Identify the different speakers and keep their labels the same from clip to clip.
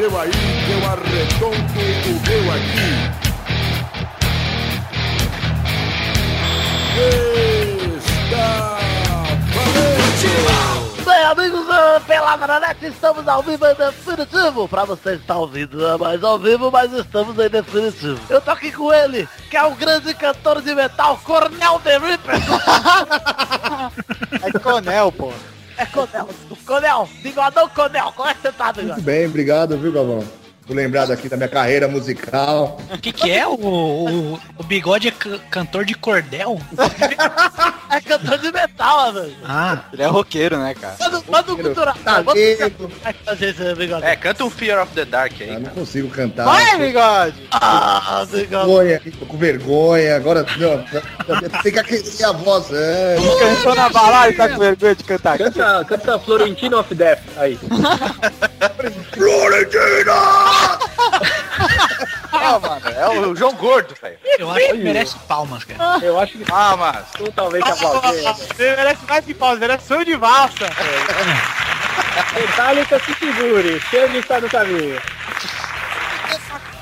Speaker 1: seu aí, que eu arredondo o meu aqui. Está valente!
Speaker 2: Bem, amigos do Pelada Net, estamos ao vivo em definitivo. Pra você estar ouvindo, é mais ao vivo, mas estamos em definitivo. Eu tô aqui com ele, que é o grande cantor de metal, Cornel The Reaper.
Speaker 3: É Conel, pô.
Speaker 2: É Cornel. Cornel, bigodão Cornel, como é que você tá?
Speaker 4: Muito bem, obrigado, viu, Galvão? Tô lembrado aqui da minha carreira musical.
Speaker 5: O que que é? O, o, o bigode é ca- cantor de cordel?
Speaker 2: É cantor de metal, mano.
Speaker 5: Ah,
Speaker 3: Ele é roqueiro, né, cara?
Speaker 2: Manda, manda um cultural.
Speaker 4: Tá
Speaker 2: bigode.
Speaker 6: É, canta um Fear of the Dark aí.
Speaker 4: Eu não consigo cantar.
Speaker 3: Vai, bigode!
Speaker 2: Ah, bigode.
Speaker 4: Vergonha, tô com vergonha. Agora não, tem que aquecer a voz. É.
Speaker 3: Cantou na balada e tá com vergonha de cantar.
Speaker 7: Canta, canta Florentino of Death aí.
Speaker 4: Florentina!
Speaker 6: Ah, mano, é o João Gordo, velho.
Speaker 5: eu acho que merece palmas, cara.
Speaker 7: Eu acho que
Speaker 6: Palmas.
Speaker 7: totalmente aplaudido.
Speaker 3: Você merece mais que pausa, merece sonho de valsa.
Speaker 7: Metallica se segure, Xande está no caminho.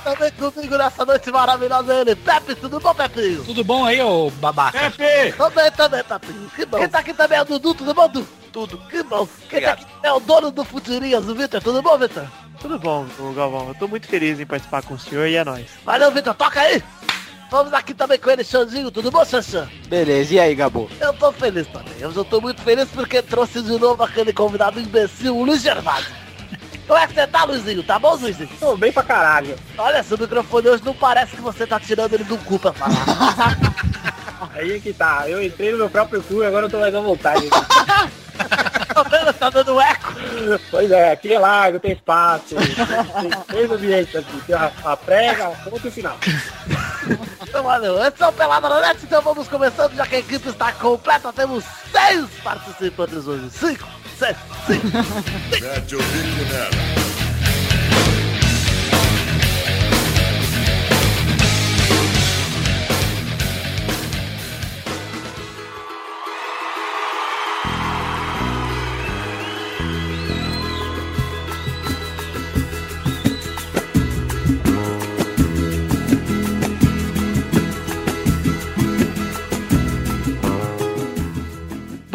Speaker 2: Também comigo nessa noite maravilhosa ele. Pepe, tudo bom, Pepinho?
Speaker 5: Tudo bom aí, ô babaca?
Speaker 2: Também, também, Pepinho. Que bom. Quem tá aqui também é o Dudu, tudo bom, Dudu? Tudo. Que bom. Quem tá aqui é o dono do Futirinhas, o Vitor. Tudo bom, Vitor?
Speaker 3: Tudo bom, Galvão. Eu tô muito feliz em participar com o senhor e é nóis.
Speaker 2: Valeu, Vitor. Toca aí. Vamos aqui também com ele, Xandinho. Tudo bom, Xanxan?
Speaker 3: Beleza, e aí, Gabo?
Speaker 2: Eu tô feliz também. Eu já tô muito feliz porque trouxe de novo aquele convidado imbecil, o Luiz Gervásio. Como é que você tá, Luizinho? Tá bom, Luizinho?
Speaker 7: Tô bem pra caralho.
Speaker 2: Olha, seu microfone hoje não parece que você tá tirando ele do cu pra falar.
Speaker 7: Aí é que tá. Eu entrei no meu próprio cu e agora eu tô mais à vontade.
Speaker 2: Tá vendo? Tá dando eco.
Speaker 7: pois é, aqui é largo, tem espaço. Tem três ambientes aqui. Tem a, a prega, a ponta e o final.
Speaker 2: Então, valeu. Esse é o Pelada na Net, então vamos começando, já que a equipe está completa. Temos seis participantes hoje. Cinco, sete, cinco.
Speaker 1: Mete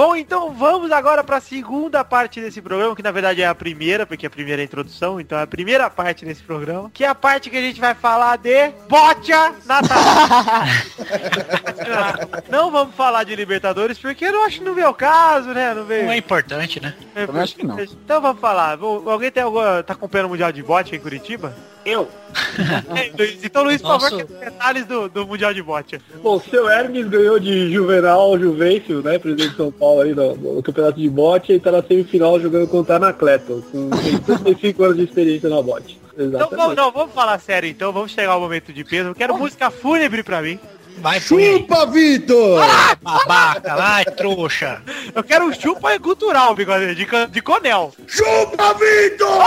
Speaker 3: Bom, então vamos agora pra segunda parte desse programa, que na verdade é a primeira, porque a primeira é a introdução, então é a primeira parte desse programa, que é a parte que a gente vai falar de Bocha Natal. não vamos falar de Libertadores, porque eu não acho que não veio o caso, né? Não veio.
Speaker 5: Não é importante, né?
Speaker 3: É,
Speaker 7: Também acho que não.
Speaker 3: Então vamos falar. Alguém tem alguma, tá acompanhando o Mundial de Bote em Curitiba?
Speaker 7: Eu.
Speaker 3: É, Luiz. Então, Luiz, por favor, detalhes do, do Mundial de Bote.
Speaker 7: Bom, o seu Hermes ganhou de Juvenal Juvencio, né? Presidente de São Paulo aí no, no campeonato de bote e tá na semifinal jogando contra a Anacleto, com 35 anos de experiência na bote.
Speaker 3: Então
Speaker 7: Exatamente.
Speaker 3: vamos, não, vamos falar sério então, vamos chegar ao momento de peso. Eu quero música fúnebre pra mim.
Speaker 5: Vai.
Speaker 4: Chupa, Vitor!
Speaker 5: Babaca, vai, trouxa.
Speaker 3: Eu quero um chupa cultural, bigode, de, de Conel.
Speaker 4: Chupa, Vitor!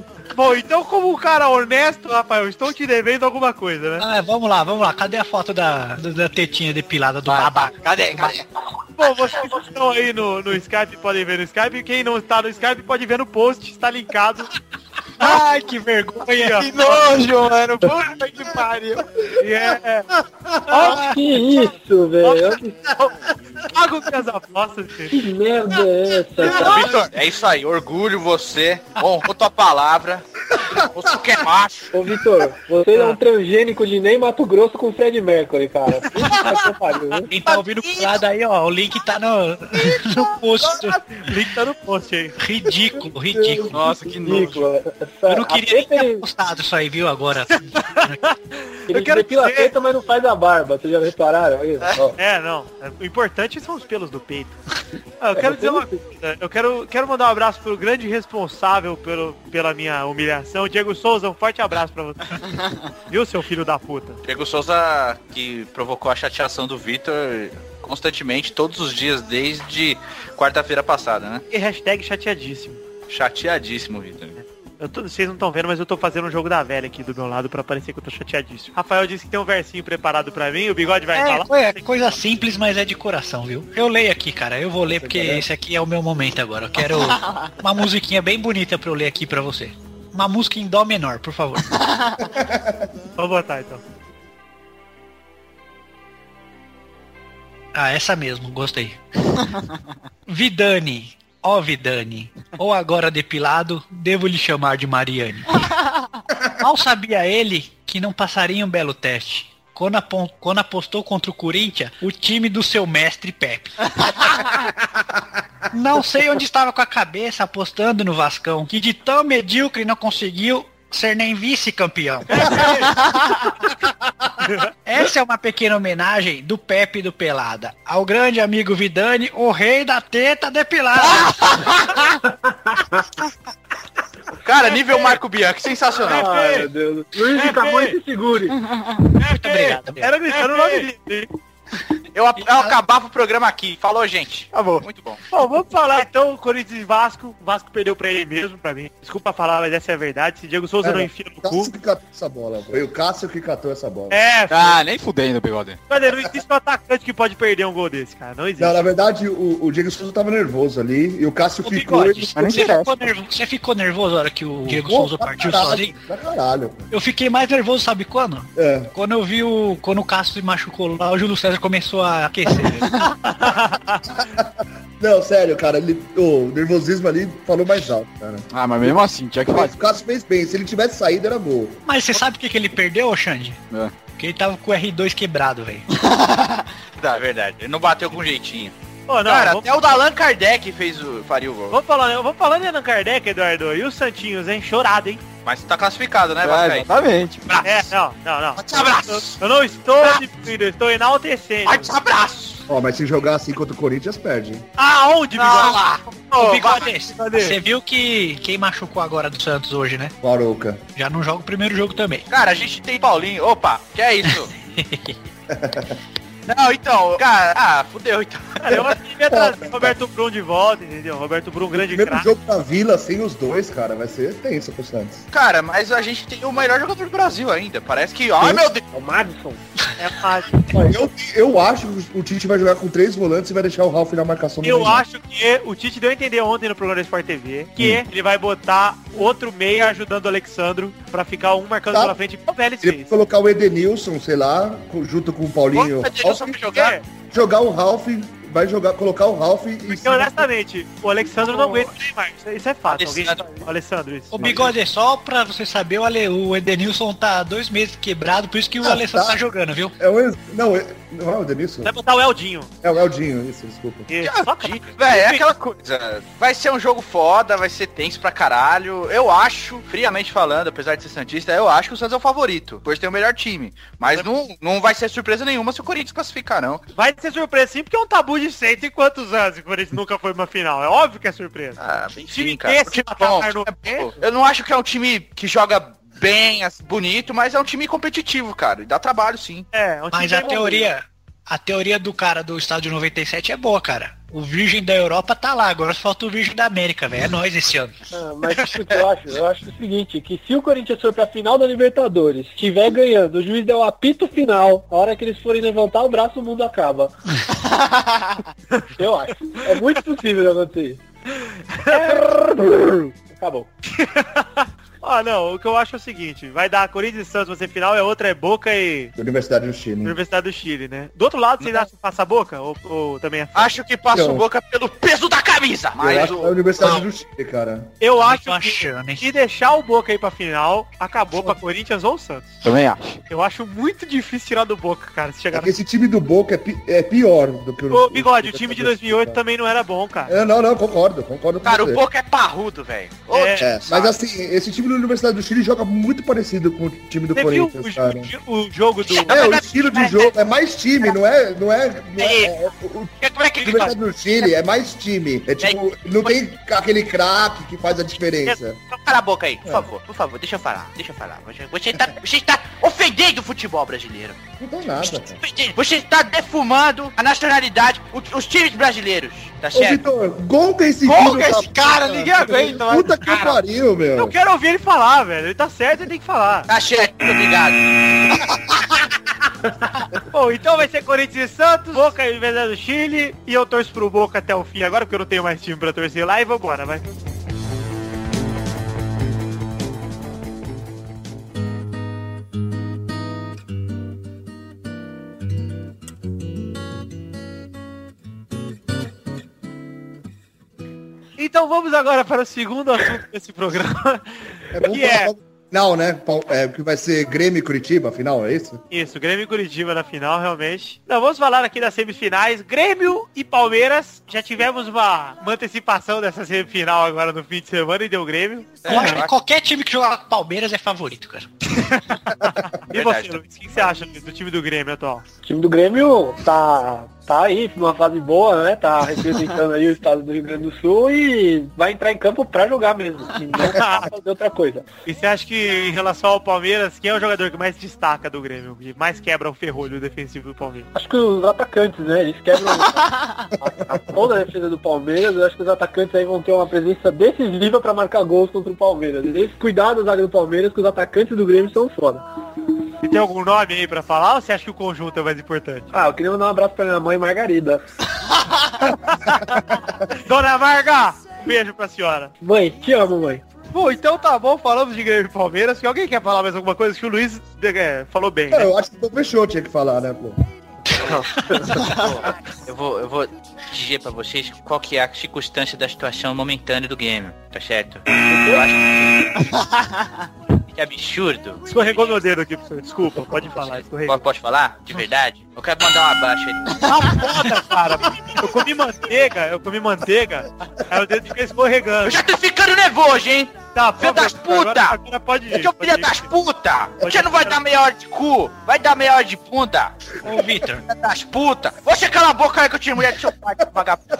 Speaker 3: Bom, então como um cara honesto, rapaz, eu estou te devendo alguma coisa, né?
Speaker 5: Ah, vamos lá, vamos lá. Cadê a foto da, da, tetinha depilada do babaca?
Speaker 6: Cadê? Cadê?
Speaker 3: Bom, vocês que estão aí no, no Skype podem ver no Skype. Quem não está no Skype pode ver no post, está linkado.
Speaker 5: Ai, que vergonha.
Speaker 3: Que nojo, mano. Puta que pariu. E é...
Speaker 7: Que isso, velho?
Speaker 3: Pago minhas apostas, filho.
Speaker 7: Que merda é essa, cara?
Speaker 6: Vitor, é isso aí. Orgulho você. Honrou tua palavra. Você que é macho.
Speaker 7: Ô, Vitor, você é um transgênico de nem Mato Grosso com Fred Mercury, cara. Puta que pariu, viu?
Speaker 5: Quem tá ouvindo lado aí, ó, o link tá no, no post.
Speaker 3: Link tá no post aí.
Speaker 5: Ridículo, ridículo.
Speaker 6: Nossa, que nojo.
Speaker 7: Ridículo. Essa-
Speaker 5: Eu não queria ter
Speaker 7: ele,
Speaker 5: postado isso aí, viu, agora.
Speaker 7: ele
Speaker 3: Eu quero
Speaker 7: depila a teta, mas não faz a barba. Vocês já repararam? Aí, ó.
Speaker 3: É, não. O importante são os pelos do peito. Ah, eu quero dizer uma coisa. Eu quero, quero mandar um abraço pro grande responsável pelo, pela minha humilhação, Diego Souza. Um forte abraço pra você. Viu, seu filho da puta?
Speaker 6: Diego Souza, que provocou a chateação do Vitor constantemente, todos os dias, desde quarta-feira passada, né?
Speaker 3: E hashtag chateadíssimo.
Speaker 6: Chateadíssimo, Vitor.
Speaker 3: Eu tô- vocês não estão vendo, mas eu tô fazendo um jogo da velha aqui do meu lado pra parecer que eu tô chateadíssimo. Rafael disse que tem um versinho preparado pra mim, o bigode vai
Speaker 5: É,
Speaker 3: falar.
Speaker 5: é coisa simples, mas é de coração, viu? Eu leio aqui, cara. Eu vou ler porque esse aqui é o meu momento agora. Eu quero uma musiquinha bem bonita pra eu ler aqui pra você. Uma música em dó menor, por favor.
Speaker 3: Vou botar então.
Speaker 5: Ah, essa mesmo, gostei. Vidani, ó Vidani, ou agora depilado, devo lhe chamar de Mariane. Mal sabia ele que não passaria um belo teste. Quando apostou contra o Corinthians, o time do seu mestre Pepe. Não sei onde estava com a cabeça apostando no Vascão, que de tão medíocre não conseguiu ser nem vice-campeão. Essa é uma pequena homenagem do Pepe do Pelada ao grande amigo Vidani, o rei da teta depilada.
Speaker 6: Cara, nível Marco Bianchi, sensacional.
Speaker 7: Ai, meu Deus. Luiz de Camões se segure.
Speaker 5: Muito obrigado.
Speaker 3: Era gritando o nome dele.
Speaker 6: Eu, eu acabava o programa aqui. Falou, gente.
Speaker 3: Acabou.
Speaker 6: Muito bom.
Speaker 3: Bom, vamos falar então, Corinthians e Vasco. O Vasco perdeu pra ele mesmo, pra mim. Desculpa falar, mas essa é a verdade. Se Diego Souza
Speaker 4: É,
Speaker 3: não
Speaker 4: o
Speaker 3: enfia no
Speaker 4: Cássio
Speaker 3: cu.
Speaker 4: que catou essa bola. Foi o Cássio que catou essa bola.
Speaker 3: É,
Speaker 8: Ah, nem fudendo, bigode.
Speaker 3: Cadê? Não existe um atacante que pode perder um gol desse, cara. Não existe.
Speaker 4: Não, na verdade, o, o Diego Souza tava nervoso ali e o Cássio
Speaker 5: Ô,
Speaker 4: ficou.
Speaker 5: Bigode,
Speaker 4: e-
Speaker 5: você ficou, nervo- você ficou nervoso na hora que o Diego Souza
Speaker 4: pra
Speaker 5: partiu
Speaker 4: caralho,
Speaker 5: sozinho?
Speaker 4: Pra caralho.
Speaker 5: Eu fiquei mais nervoso, sabe quando?
Speaker 4: É.
Speaker 5: Quando eu vi o. Quando o Cássio se machucou lá, o Júlio César começou a aquecer.
Speaker 4: Não, sério, cara, ele, o nervosismo ali falou mais alto, cara.
Speaker 8: Ah, mas mesmo assim, tinha que fazer.
Speaker 4: o Cássio fez bem, se ele tivesse saído era gol.
Speaker 5: Mas você sabe o que, que ele perdeu, ô Xande?
Speaker 8: É.
Speaker 5: Porque ele tava com o R2 quebrado, velho.
Speaker 6: Dá, verdade. Ele não bateu com jeitinho.
Speaker 3: Pô, não,
Speaker 6: Cara,
Speaker 3: vamos,
Speaker 6: até o Dalan Kardec fez o, faria o gol.
Speaker 3: vamos falar, vamos falando em Allan Kardec, Eduardo. E os Santinhos, hein? Chorado, hein?
Speaker 6: Mas tá classificado, né,
Speaker 8: É,
Speaker 6: Vascaíno?
Speaker 8: exatamente.
Speaker 3: É, não, não, não.
Speaker 6: Forte abraço.
Speaker 3: Eu não estou diminuindo, eu estou enaltecendo.
Speaker 6: Forte abraço.
Speaker 4: Ó, mas se jogar assim contra o Corinthians, perde. hein?
Speaker 3: Aonde,
Speaker 6: Ah
Speaker 3: Bigode?
Speaker 6: lá.
Speaker 5: Ô,
Speaker 6: Ô,
Speaker 5: Bigode, você viu que quem machucou agora do Santos hoje, né?
Speaker 4: O Arouca.
Speaker 5: Já não joga o primeiro jogo também.
Speaker 6: Cara, a gente tem Paulinho. Opa, que é isso? Não, então, cara, ah, fudeu então.
Speaker 3: Cara, eu acho que devia trazer o Roberto Brum de volta, entendeu? Roberto Brum, grande
Speaker 4: Primeiro
Speaker 3: craque.
Speaker 4: jogo da Vila sem os dois, cara, vai ser tenso pro Santos.
Speaker 6: Cara, mas a gente tem o melhor jogador do Brasil ainda. Parece que, ai meu Deus.
Speaker 7: O Madison.
Speaker 3: É fácil.
Speaker 4: Eu, eu acho que o Tite vai jogar com três volantes e vai deixar o Ralf na marcação do
Speaker 3: Eu acho que o Tite deu a entender ontem no programa da Sport TV que ele vai botar outro meia ajudando o Alexandro pra ficar um marcando
Speaker 4: Tá.
Speaker 3: pela frente, o Vélez fez.
Speaker 4: colocar o Edenilson, sei lá, junto com o Paulinho.
Speaker 6: Edenilson
Speaker 4: Ralf,
Speaker 6: jogar?
Speaker 4: Jogar o Ralf, vai jogar, colocar o Ralf e.
Speaker 3: porque honestamente, o Alexandro não aguenta o Neymar. Isso, isso é fato. Alguém...
Speaker 6: Alessandro.
Speaker 3: O Alessandro, isso.
Speaker 5: Ô, Bigode, só pra você saber, o, Ale, o Edenilson tá dois meses quebrado, por isso que o
Speaker 4: Ah,
Speaker 5: Alessandro
Speaker 4: tá.
Speaker 5: tá jogando, viu?
Speaker 4: É o ex... Não, é... não é o Edenilson?
Speaker 3: Vai botar o Eldinho.
Speaker 4: É o Eldinho, isso, desculpa.
Speaker 3: Isso, só que-
Speaker 6: Véi, é aquela coisa. Vai ser um jogo foda, vai ser tenso pra caralho. Eu acho, friamente falando, apesar de ser Santista, eu acho que o Santos é o favorito. Pois tem o melhor time. Mas não, não vai ser surpresa nenhuma se o Corinthians classificar, não.
Speaker 3: Vai ser surpresa sim, porque é um tabu de cento e quantos anos o Corinthians nunca foi uma final. É óbvio que é surpresa.
Speaker 6: Ah,
Speaker 3: Time
Speaker 6: enfim, cara.
Speaker 3: desse
Speaker 6: time bom,
Speaker 3: no-
Speaker 6: time é bom. Eu não acho que é um time que joga bem, bonito, mas é um time competitivo, cara. E dá trabalho, sim.
Speaker 3: É, é um time
Speaker 5: Mas a
Speaker 3: bem
Speaker 5: teoria, a teoria do cara do estádio 97 é boa, cara. O Virgem da Europa tá lá, agora só falta o Virgem da América, velho. É nós esse ano.
Speaker 7: Ah, mas isso que eu acho, eu acho o seguinte, que se o Corinthians for pra final da Libertadores, estiver ganhando, o juiz der o apito final, a hora que eles forem levantar o braço, o mundo acaba. eu acho. É muito possível acontecer isso. Acabou.
Speaker 3: Ah, não, o que eu acho é o seguinte, vai dar Corinthians e Santos vai ser final, e a outra é Boca e
Speaker 4: Universidade do Chile.
Speaker 3: Universidade do Chile, né? Do outro lado, vocês acham que passa a Boca? Ou, ou também é
Speaker 6: Acho que passa
Speaker 4: Então.
Speaker 6: o boca pelo peso da camisa.
Speaker 4: Eu
Speaker 6: Mas
Speaker 4: é a
Speaker 6: o...
Speaker 4: Universidade do Chile, cara.
Speaker 3: Eu acho que
Speaker 5: achando,
Speaker 3: se deixar o Boca aí pra final, acabou pra Corinthians ou Santos.
Speaker 8: Também acho.
Speaker 3: Eu acho muito difícil tirar do Boca, cara, se
Speaker 4: É
Speaker 3: chegar
Speaker 4: que esse time do Boca é, pi- é pior do que o...
Speaker 3: Ô, Bigode, o time de 2008 também não era bom, cara.
Speaker 4: É, não, não, concordo, concordo com
Speaker 6: Cara,
Speaker 4: você.
Speaker 6: o boca é parrudo, velho. Ô,
Speaker 3: É,
Speaker 4: É, mas assim, esse time da Universidade do Chile joga muito parecido com o time do
Speaker 3: Você viu
Speaker 4: Corinthians,
Speaker 3: o,
Speaker 4: cara.
Speaker 3: o- o jogo do...
Speaker 4: É, o estilo de jogo é mais time, não é, não é, não é, é o,
Speaker 6: Como é que
Speaker 4: Universidade do Chile é mais time. É tipo, não tem aquele craque que faz a diferença.
Speaker 6: Cala a boca aí, por favor, por favor, deixa eu falar, deixa eu falar. Você, tá, você está ofendendo o futebol brasileiro.
Speaker 4: Não tem nada, cara.
Speaker 6: Você está defumando a nacionalidade, os times brasileiros. Tá
Speaker 4: Ô,
Speaker 6: certo?
Speaker 4: Vitor, gonga esse
Speaker 8: Gonga
Speaker 4: filho da
Speaker 8: esse cara, ninguém aguenta.
Speaker 4: Puta que pariu, meu.
Speaker 3: Eu quero ouvir ele falar, velho. Ele tá certo, ele tem que falar.
Speaker 6: Tá certo, muito obrigado.
Speaker 3: Bom, então vai ser Corinthians e Santos, Boca e Venezuela do Chile, e eu torço pro Boca até o fim agora, porque eu não tenho mais time pra torcer lá, e vambora, vai. Então vamos agora para o segundo assunto desse programa.
Speaker 4: É bom
Speaker 3: que é
Speaker 4: Final, né? É, que vai ser Grêmio e Curitiba, afinal, é isso?
Speaker 3: Isso, Grêmio e Curitiba na final, realmente. Então, vamos falar aqui das semifinais. Grêmio e Palmeiras. Já tivemos uma, uma antecipação dessa semifinal agora no fim de semana e deu Grêmio.
Speaker 5: Eu acho que qualquer time que jogar com Palmeiras é favorito, cara.
Speaker 3: E
Speaker 6: Verdade,
Speaker 3: você, Luiz? O que você acha do time do Grêmio atual?
Speaker 7: O time do Grêmio tá, tá aí numa fase boa, né? Tá representando aí o estado do Rio Grande do Sul e vai entrar em campo pra jogar mesmo. E não fazer outra coisa.
Speaker 3: E você acha que em relação ao Palmeiras, quem é o jogador que mais destaca do Grêmio? Que mais quebra o ferrolho defensivo do Palmeiras?
Speaker 7: Acho que os atacantes, né? Eles quebram a, a- toda a defesa do Palmeiras. Eu acho que os atacantes aí vão ter uma presença decisiva pra marcar gols contra o Palmeiras. Eles cuidado da zaga do Palmeiras, que os atacantes do Grêmio são foda.
Speaker 3: E tem algum nome aí pra falar ou você acha que o conjunto é mais importante?
Speaker 7: Ah, eu queria mandar um abraço pra minha mãe Margarida.
Speaker 3: Dona Marga! Beijo pra senhora.
Speaker 7: Mãe, te amo, mãe.
Speaker 3: Bom, então tá bom, falamos de Grêmio e Palmeiras. Se alguém quer falar mais alguma coisa, que o Luiz é, falou bem,
Speaker 4: É,
Speaker 3: né?
Speaker 4: eu acho que o fechou tinha que falar, né, pô?
Speaker 6: Eu vou, eu vou dizer pra vocês qual que é a circunstância da situação momentânea do Grêmio, tá certo? Eu acho que... que absurdo.
Speaker 3: Escorregou meu dedo aqui, professor. Desculpa, pode falar, escorregou.
Speaker 6: Pode, pode falar? De verdade? Eu quero mandar um abraço aí.
Speaker 3: Ah, foda, cara. Eu comi manteiga, eu comi manteiga, aí o dedo fica escorregando.
Speaker 6: Eu já tô ficando nervoso, hein?
Speaker 3: Tá,
Speaker 6: Filho
Speaker 3: por
Speaker 6: das
Speaker 3: favor, agora,
Speaker 6: puta!
Speaker 3: agora pode ir.
Speaker 6: É é
Speaker 3: pode
Speaker 6: filho das puta!
Speaker 3: Pode
Speaker 6: Você não vai dar meia hora de cu! Vai dar meia hora de bunda!
Speaker 5: Ô, Vitor,
Speaker 6: Filho das puta! Você cala a boca aí que eu tiro mulher do seu pai, vagabundo!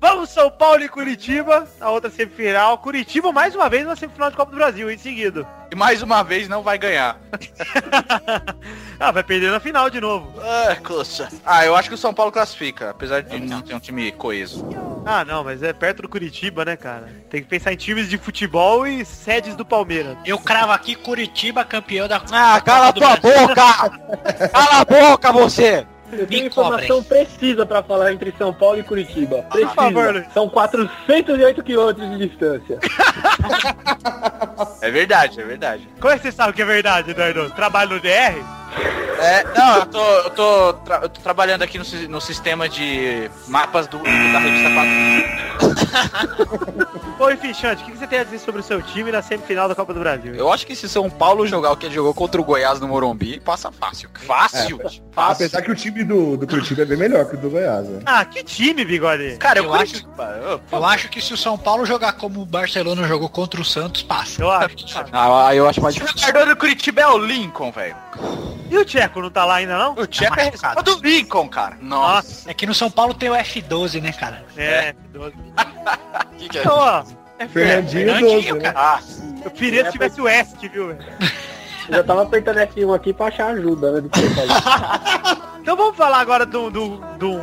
Speaker 3: Vamos São Paulo e Curitiba, a outra semifinal. Curitiba mais uma vez na semifinal de Copa do Brasil, em seguida.
Speaker 6: E mais uma vez não vai ganhar.
Speaker 3: ah, vai perder na final de novo.
Speaker 6: Ah, coça. Ah, eu acho que o São Paulo classifica, apesar de não ter um time coeso.
Speaker 3: Ah, não, mas é perto do Curitiba, né, cara? Tem que pensar em times de futebol e sedes do Palmeiras.
Speaker 5: eu cravo aqui Curitiba campeão da
Speaker 8: Ah, cala
Speaker 5: do
Speaker 8: tua
Speaker 5: Brasil.
Speaker 8: boca! Cala a boca, você!
Speaker 7: Eu tenho
Speaker 5: Me
Speaker 7: informação precisa pra falar entre São Paulo e Curitiba. Precisa.
Speaker 3: favor, Luiz.
Speaker 7: São 408 quilômetros de distância.
Speaker 6: É verdade, é verdade.
Speaker 3: Como é que você sabe que é verdade, Eduardo? Trabalho no DR?
Speaker 6: É, não, eu tô, eu tô, tra- eu tô trabalhando aqui no, no sistema de mapas do, da revista 4.
Speaker 3: Ô, enfim, Xande, o que você tem a dizer sobre o seu time na semifinal da Copa do Brasil?
Speaker 8: Eu acho que se São Paulo jogar o que ele jogou contra o Goiás no Morumbi, passa fácil. cara.
Speaker 6: Fácil?
Speaker 4: Apesar que o time do, do Curitiba é bem melhor que o do Goiás, né?
Speaker 3: Ah, que time, bigode?
Speaker 6: Cara, eu,
Speaker 5: Eu
Speaker 6: Curitiba, eu-
Speaker 5: Eu acho que se o São Paulo jogar como o Barcelona jogou contra o Santos, passa.
Speaker 3: Eu acho.
Speaker 8: Ah, eu acho mais
Speaker 6: O
Speaker 8: difícil.
Speaker 6: jogador do Curitiba é o Lincoln, velho.
Speaker 3: E o Tcheco não tá lá ainda, não?
Speaker 6: O Tcheco é
Speaker 5: machucado.
Speaker 6: resposta do Lincoln, cara. Nossa.
Speaker 3: Nossa,
Speaker 5: É que no São Paulo tem o F12, né, cara?
Speaker 3: é, doze.
Speaker 8: Que que é
Speaker 3: Então, ó, é
Speaker 4: Fernandinho,
Speaker 5: Fernandinho,
Speaker 4: 12, né?
Speaker 5: cara.
Speaker 6: Ah,
Speaker 3: Eu queria se tivesse o West, viu?
Speaker 7: Eu já tava apertando F1 aqui pra achar ajuda, né? Do que eu falei.
Speaker 3: Então vamos falar agora do... do, do,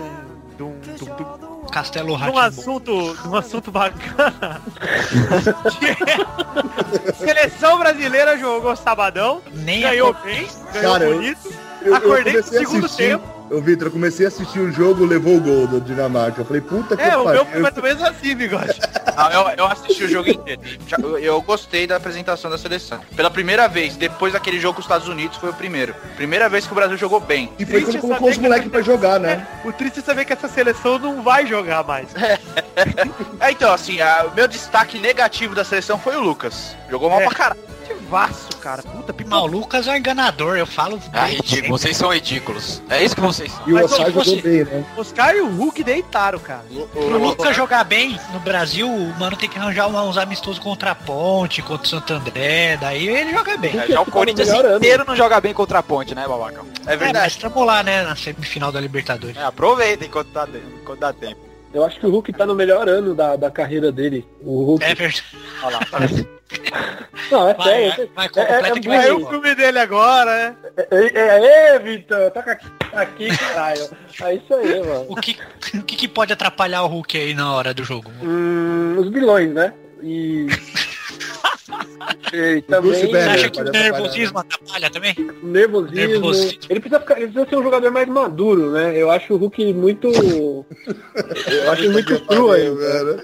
Speaker 3: do, do, do
Speaker 5: Castelo
Speaker 3: de um assunto, de um assunto bacana. Que é- Seleção brasileira jogou sabadão,
Speaker 5: Nem a
Speaker 3: ganhou bem, ganhou
Speaker 4: Cara,
Speaker 3: bonito.
Speaker 4: Eu, eu
Speaker 3: Acordei no segundo
Speaker 4: assistir.
Speaker 3: tempo.
Speaker 4: Ô, Vitor, eu comecei a assistir o jogo, levou o gol do Dinamarca. Eu falei, puta que
Speaker 3: É, o
Speaker 4: pariu.
Speaker 3: meu foi mais ou menos assim, bigode.
Speaker 6: não, eu, eu assisti o jogo inteiro. Eu, eu gostei da apresentação da seleção. Pela primeira vez, depois daquele jogo com os Estados Unidos, foi o primeiro. Primeira vez que o Brasil jogou bem.
Speaker 4: E foi quando colocou os
Speaker 3: que
Speaker 4: moleques pra jogar, né?
Speaker 3: O triste é saber que essa seleção não vai jogar mais.
Speaker 6: É, então, assim, a- o meu destaque negativo da seleção foi o Lucas. Jogou mal
Speaker 3: É.
Speaker 6: pra caralho.
Speaker 3: Vasso, cara. Puta, pipoca.
Speaker 5: o Lucas é um enganador, eu falo.
Speaker 8: Ah, ridículo. Vocês são ridículos. É isso que vocês são.
Speaker 4: E o
Speaker 5: se
Speaker 4: jogou
Speaker 5: fosse-
Speaker 4: bem, né?
Speaker 3: Oscar e o Hulk deitaram, cara.
Speaker 5: Pro Lucas jogar bem no Brasil, o mano tem que arranjar uns amistosos contra a Ponte, contra o Santo André, daí ele joga bem.
Speaker 8: É, já o Corinthians inteiro não joga bem contra a ponte, né, babaca?
Speaker 6: É
Speaker 5: É,
Speaker 6: verdade.
Speaker 5: mas tamo lá, né, na semifinal da Libertadores.
Speaker 8: É, aproveitem enquanto dá, enquanto dá tempo.
Speaker 7: Eu acho que o Hulk tá no melhor ano da, da carreira dele. O Hulk
Speaker 5: É verdade.
Speaker 8: Olha lá.
Speaker 7: Não, é
Speaker 5: Vai,
Speaker 7: sério.
Speaker 5: vai, vai,
Speaker 7: é, é,
Speaker 5: completa
Speaker 7: é
Speaker 5: que vai
Speaker 7: muito-
Speaker 3: É o filme dele agora, né?
Speaker 7: É, é, é, Vitor, toca aqui, aqui, caralho. É isso aí, mano.
Speaker 5: O que, o que, que pode atrapalhar o Hulk aí na hora do jogo?
Speaker 7: Hum, os vilões, né? E. e também
Speaker 5: Você acha que o nervosismo atrapalha também?
Speaker 7: nervosismo.
Speaker 5: Nervosismo.
Speaker 7: Ele precisa, ficar, ele precisa ser um jogador mais maduro, né? Eu acho o Hulk muito. Eu acho ele muito cru aí.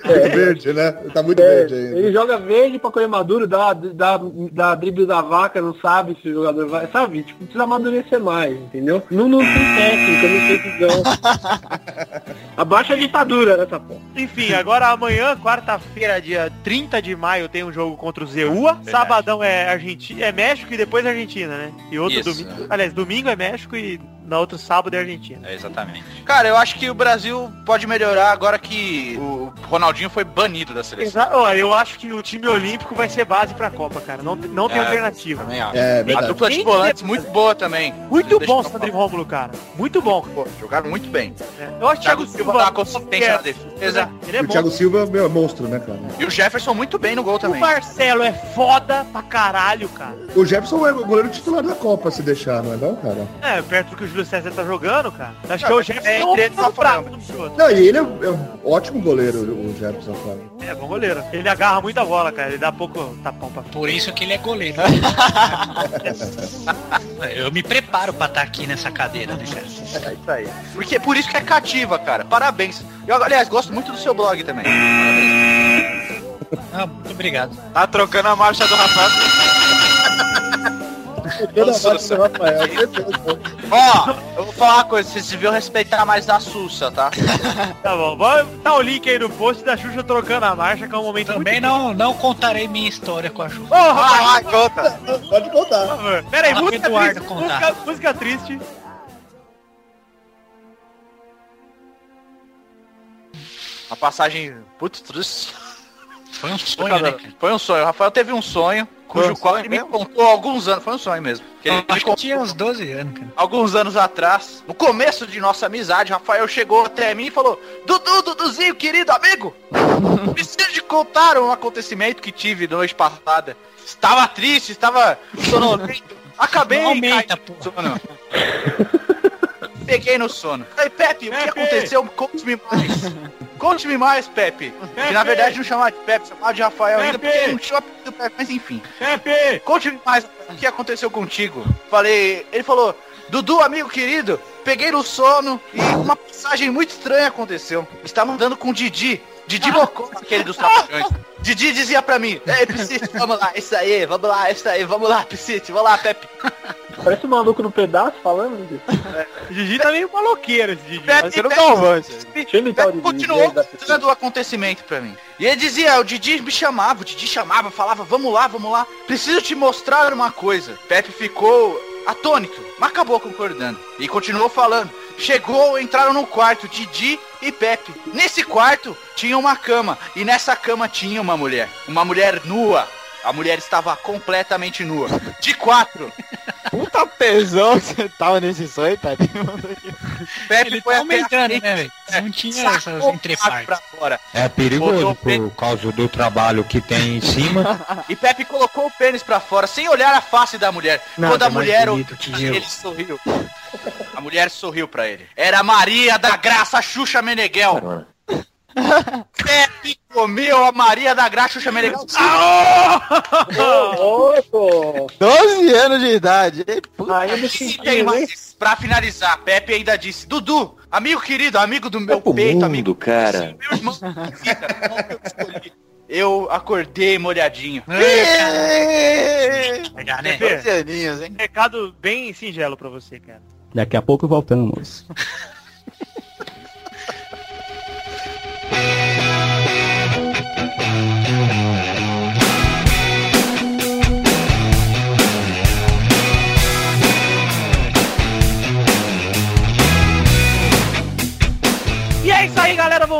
Speaker 4: É verde, né? Tá muito
Speaker 7: É,
Speaker 4: verde ainda.
Speaker 7: ele joga verde pra correr maduro, dá, dá, dá drible da vaca, não sabe se o jogador vai. Sabe? Tipo, precisa amadurecer mais, entendeu? Não, não tem técnica, não tem visão. Abaixa a ditadura nessa porra.
Speaker 3: Enfim, agora amanhã, quarta-feira, dia 30 de maio, tem um jogo contra o Zeua. Sabadão é Argentina, é México e depois Argentina, né? E outro
Speaker 6: Isso.
Speaker 3: domingo. Aliás, domingo é México e na outro sábado é Argentina.
Speaker 6: É, exatamente. Cara, eu acho que o Brasil pode melhorar agora que o Ronaldinho foi banido da seleção.
Speaker 3: Exa Ó, eu acho que o time olímpico vai ser base pra Copa, cara. Não, não tem
Speaker 8: É,
Speaker 3: alternativa.
Speaker 8: Também acho.
Speaker 4: É
Speaker 6: A dupla de volantes muito boa também.
Speaker 3: Muito
Speaker 6: Deixa
Speaker 3: bom, Sandro e. Rômulo, cara. Muito bom.
Speaker 6: Pô, jogaram muito bem.
Speaker 3: né? Eu acho que o
Speaker 6: Thiago Silva dá uma consistência na
Speaker 3: é-
Speaker 6: defesa.
Speaker 3: Ele é
Speaker 4: O
Speaker 3: bom.
Speaker 4: Thiago Silva meu, é monstro, né, cara?
Speaker 6: E o Jefferson muito bem no gol
Speaker 3: O
Speaker 6: também.
Speaker 3: Marcelo é foda pra caralho, cara.
Speaker 4: O Jefferson é o goleiro titular da Copa, se deixar, não é não, cara?
Speaker 3: É, perto do que o Júlio César tá jogando, cara. Acho que é o Jefferson
Speaker 6: é
Speaker 3: é
Speaker 6: entre eles,
Speaker 3: o
Speaker 6: tá
Speaker 3: Júlio.
Speaker 4: Não, e ele é, é um ótimo goleiro, o Jefferson, cara.
Speaker 3: É, bom goleiro. Ele agarra muita bola, cara. Ele dá pouco tapão pra
Speaker 5: Por isso que ele é goleiro. Eu me preparo pra estar aqui nessa cadeira, né, cara?
Speaker 6: É isso aí. Porque por isso que é cativa, cara. Parabéns. Eu, aliás, gosto muito do seu blog também. Parabéns.
Speaker 5: Ah, muito obrigado.
Speaker 8: Tá trocando a marcha do Rafael.
Speaker 4: Toda
Speaker 8: Nossa,
Speaker 4: a parte do Rafael, certeza.
Speaker 6: Ó, eu vou falar uma coisa. Vocês deviam respeitar mais a Sussa, tá?
Speaker 3: Tá bom, vamos tá o link aí no post da Xuxa trocando a marcha, que é um momento
Speaker 5: Também
Speaker 3: muito...
Speaker 5: não, não contarei minha história com a.
Speaker 3: Ô, rapaz,
Speaker 8: Vai, conta.
Speaker 4: Pode contar.
Speaker 3: por favor. Pera aí, música
Speaker 5: Eduardo
Speaker 3: triste,
Speaker 5: contar.
Speaker 3: música, música triste.
Speaker 6: Uma passagem muito triste.
Speaker 5: Foi um sonho, né, cara?
Speaker 6: Foi um sonho. O Rafael teve um sonho, cujo qual ele me contou há alguns anos. Foi um sonho mesmo. Que ele
Speaker 5: Acho que tinha uns 12 anos, cara.
Speaker 6: alguns anos atrás, no começo de nossa amizade, Rafael chegou até mim e falou: Dudu, Duduzinho, querido amigo, preciso de contar um acontecimento que tive noite passada. Estava triste, estava sonolento. Acabei
Speaker 5: Não aumenta, pô.
Speaker 6: sono. Peguei no sono. Aí, Pepe, o que
Speaker 3: Pepe!
Speaker 6: aconteceu? Conte-me mais. Conte-me mais, Pepe. Que na verdade não chamava de Pepe, chamava de Rafael ainda,
Speaker 3: Pepe!
Speaker 6: porque não tinha o apelido do Pepe, mas enfim.
Speaker 3: Pepe!
Speaker 6: Conte-me mais o que aconteceu contigo. Falei, ele falou, Dudu, amigo querido, peguei no sono e uma passagem muito estranha aconteceu. Estava andando com o Didi, Didi Bocó, aquele dos trapalhões. Didi dizia pra mim, ei, Piscite, vamos lá, isso aí, vamos lá, isso aí, vamos lá, Piscite, vamos lá, Pepe.
Speaker 7: Parece um maluco no pedaço falando. Didi.
Speaker 3: O Didi tá meio maloqueiro, esse Didi.
Speaker 6: Pepe,
Speaker 8: Mas você não
Speaker 6: Pepe
Speaker 7: Didi.
Speaker 6: continuou
Speaker 7: da
Speaker 6: contando o acontecimento pra mim. E ele dizia, o Didi me chamava, o Didi chamava, falava, vamos lá, vamos lá, preciso te mostrar uma coisa. Pepe ficou atônito, mas acabou concordando. E continuou falando. Chegou, entraram no quarto, Didi e Pepe. Nesse quarto tinha uma cama, e nessa cama tinha uma mulher. Uma mulher nua. A mulher estava completamente nua. De quatro.
Speaker 8: Puta tesão que você tava nesse sonho, Pepe.
Speaker 6: Pepe
Speaker 5: Ele
Speaker 6: foi
Speaker 5: tá aumentando, né, velho? Não tinha essas entrepartes.
Speaker 6: pra fora.
Speaker 9: É perigoso por causa do trabalho que tem em cima.
Speaker 6: E Pepe colocou o pênis pra fora, sem olhar a face da mulher.
Speaker 5: Nada
Speaker 6: Quando a mulher
Speaker 5: bonito
Speaker 6: ele sorriu. A mulher sorriu pra ele. Era Maria da Graça Xuxa Meneghel. Pepe comeu a Maria da Graça Xuxa Meneghel.
Speaker 7: Louco!
Speaker 8: 12 anos de idade.
Speaker 7: Ainda
Speaker 6: tem mais. Pra finalizar, Pepe ainda disse: Dudu, amigo querido, amigo do meu peito, amigo.
Speaker 10: cara.
Speaker 6: Meu irmão, eu acordei molhadinho.
Speaker 5: Pegar, né?
Speaker 3: Pepe,
Speaker 8: 12 aninhos, hein?
Speaker 3: recado bem singelo pra você, cara.
Speaker 10: Daqui a pouco voltamos.
Speaker 3: É.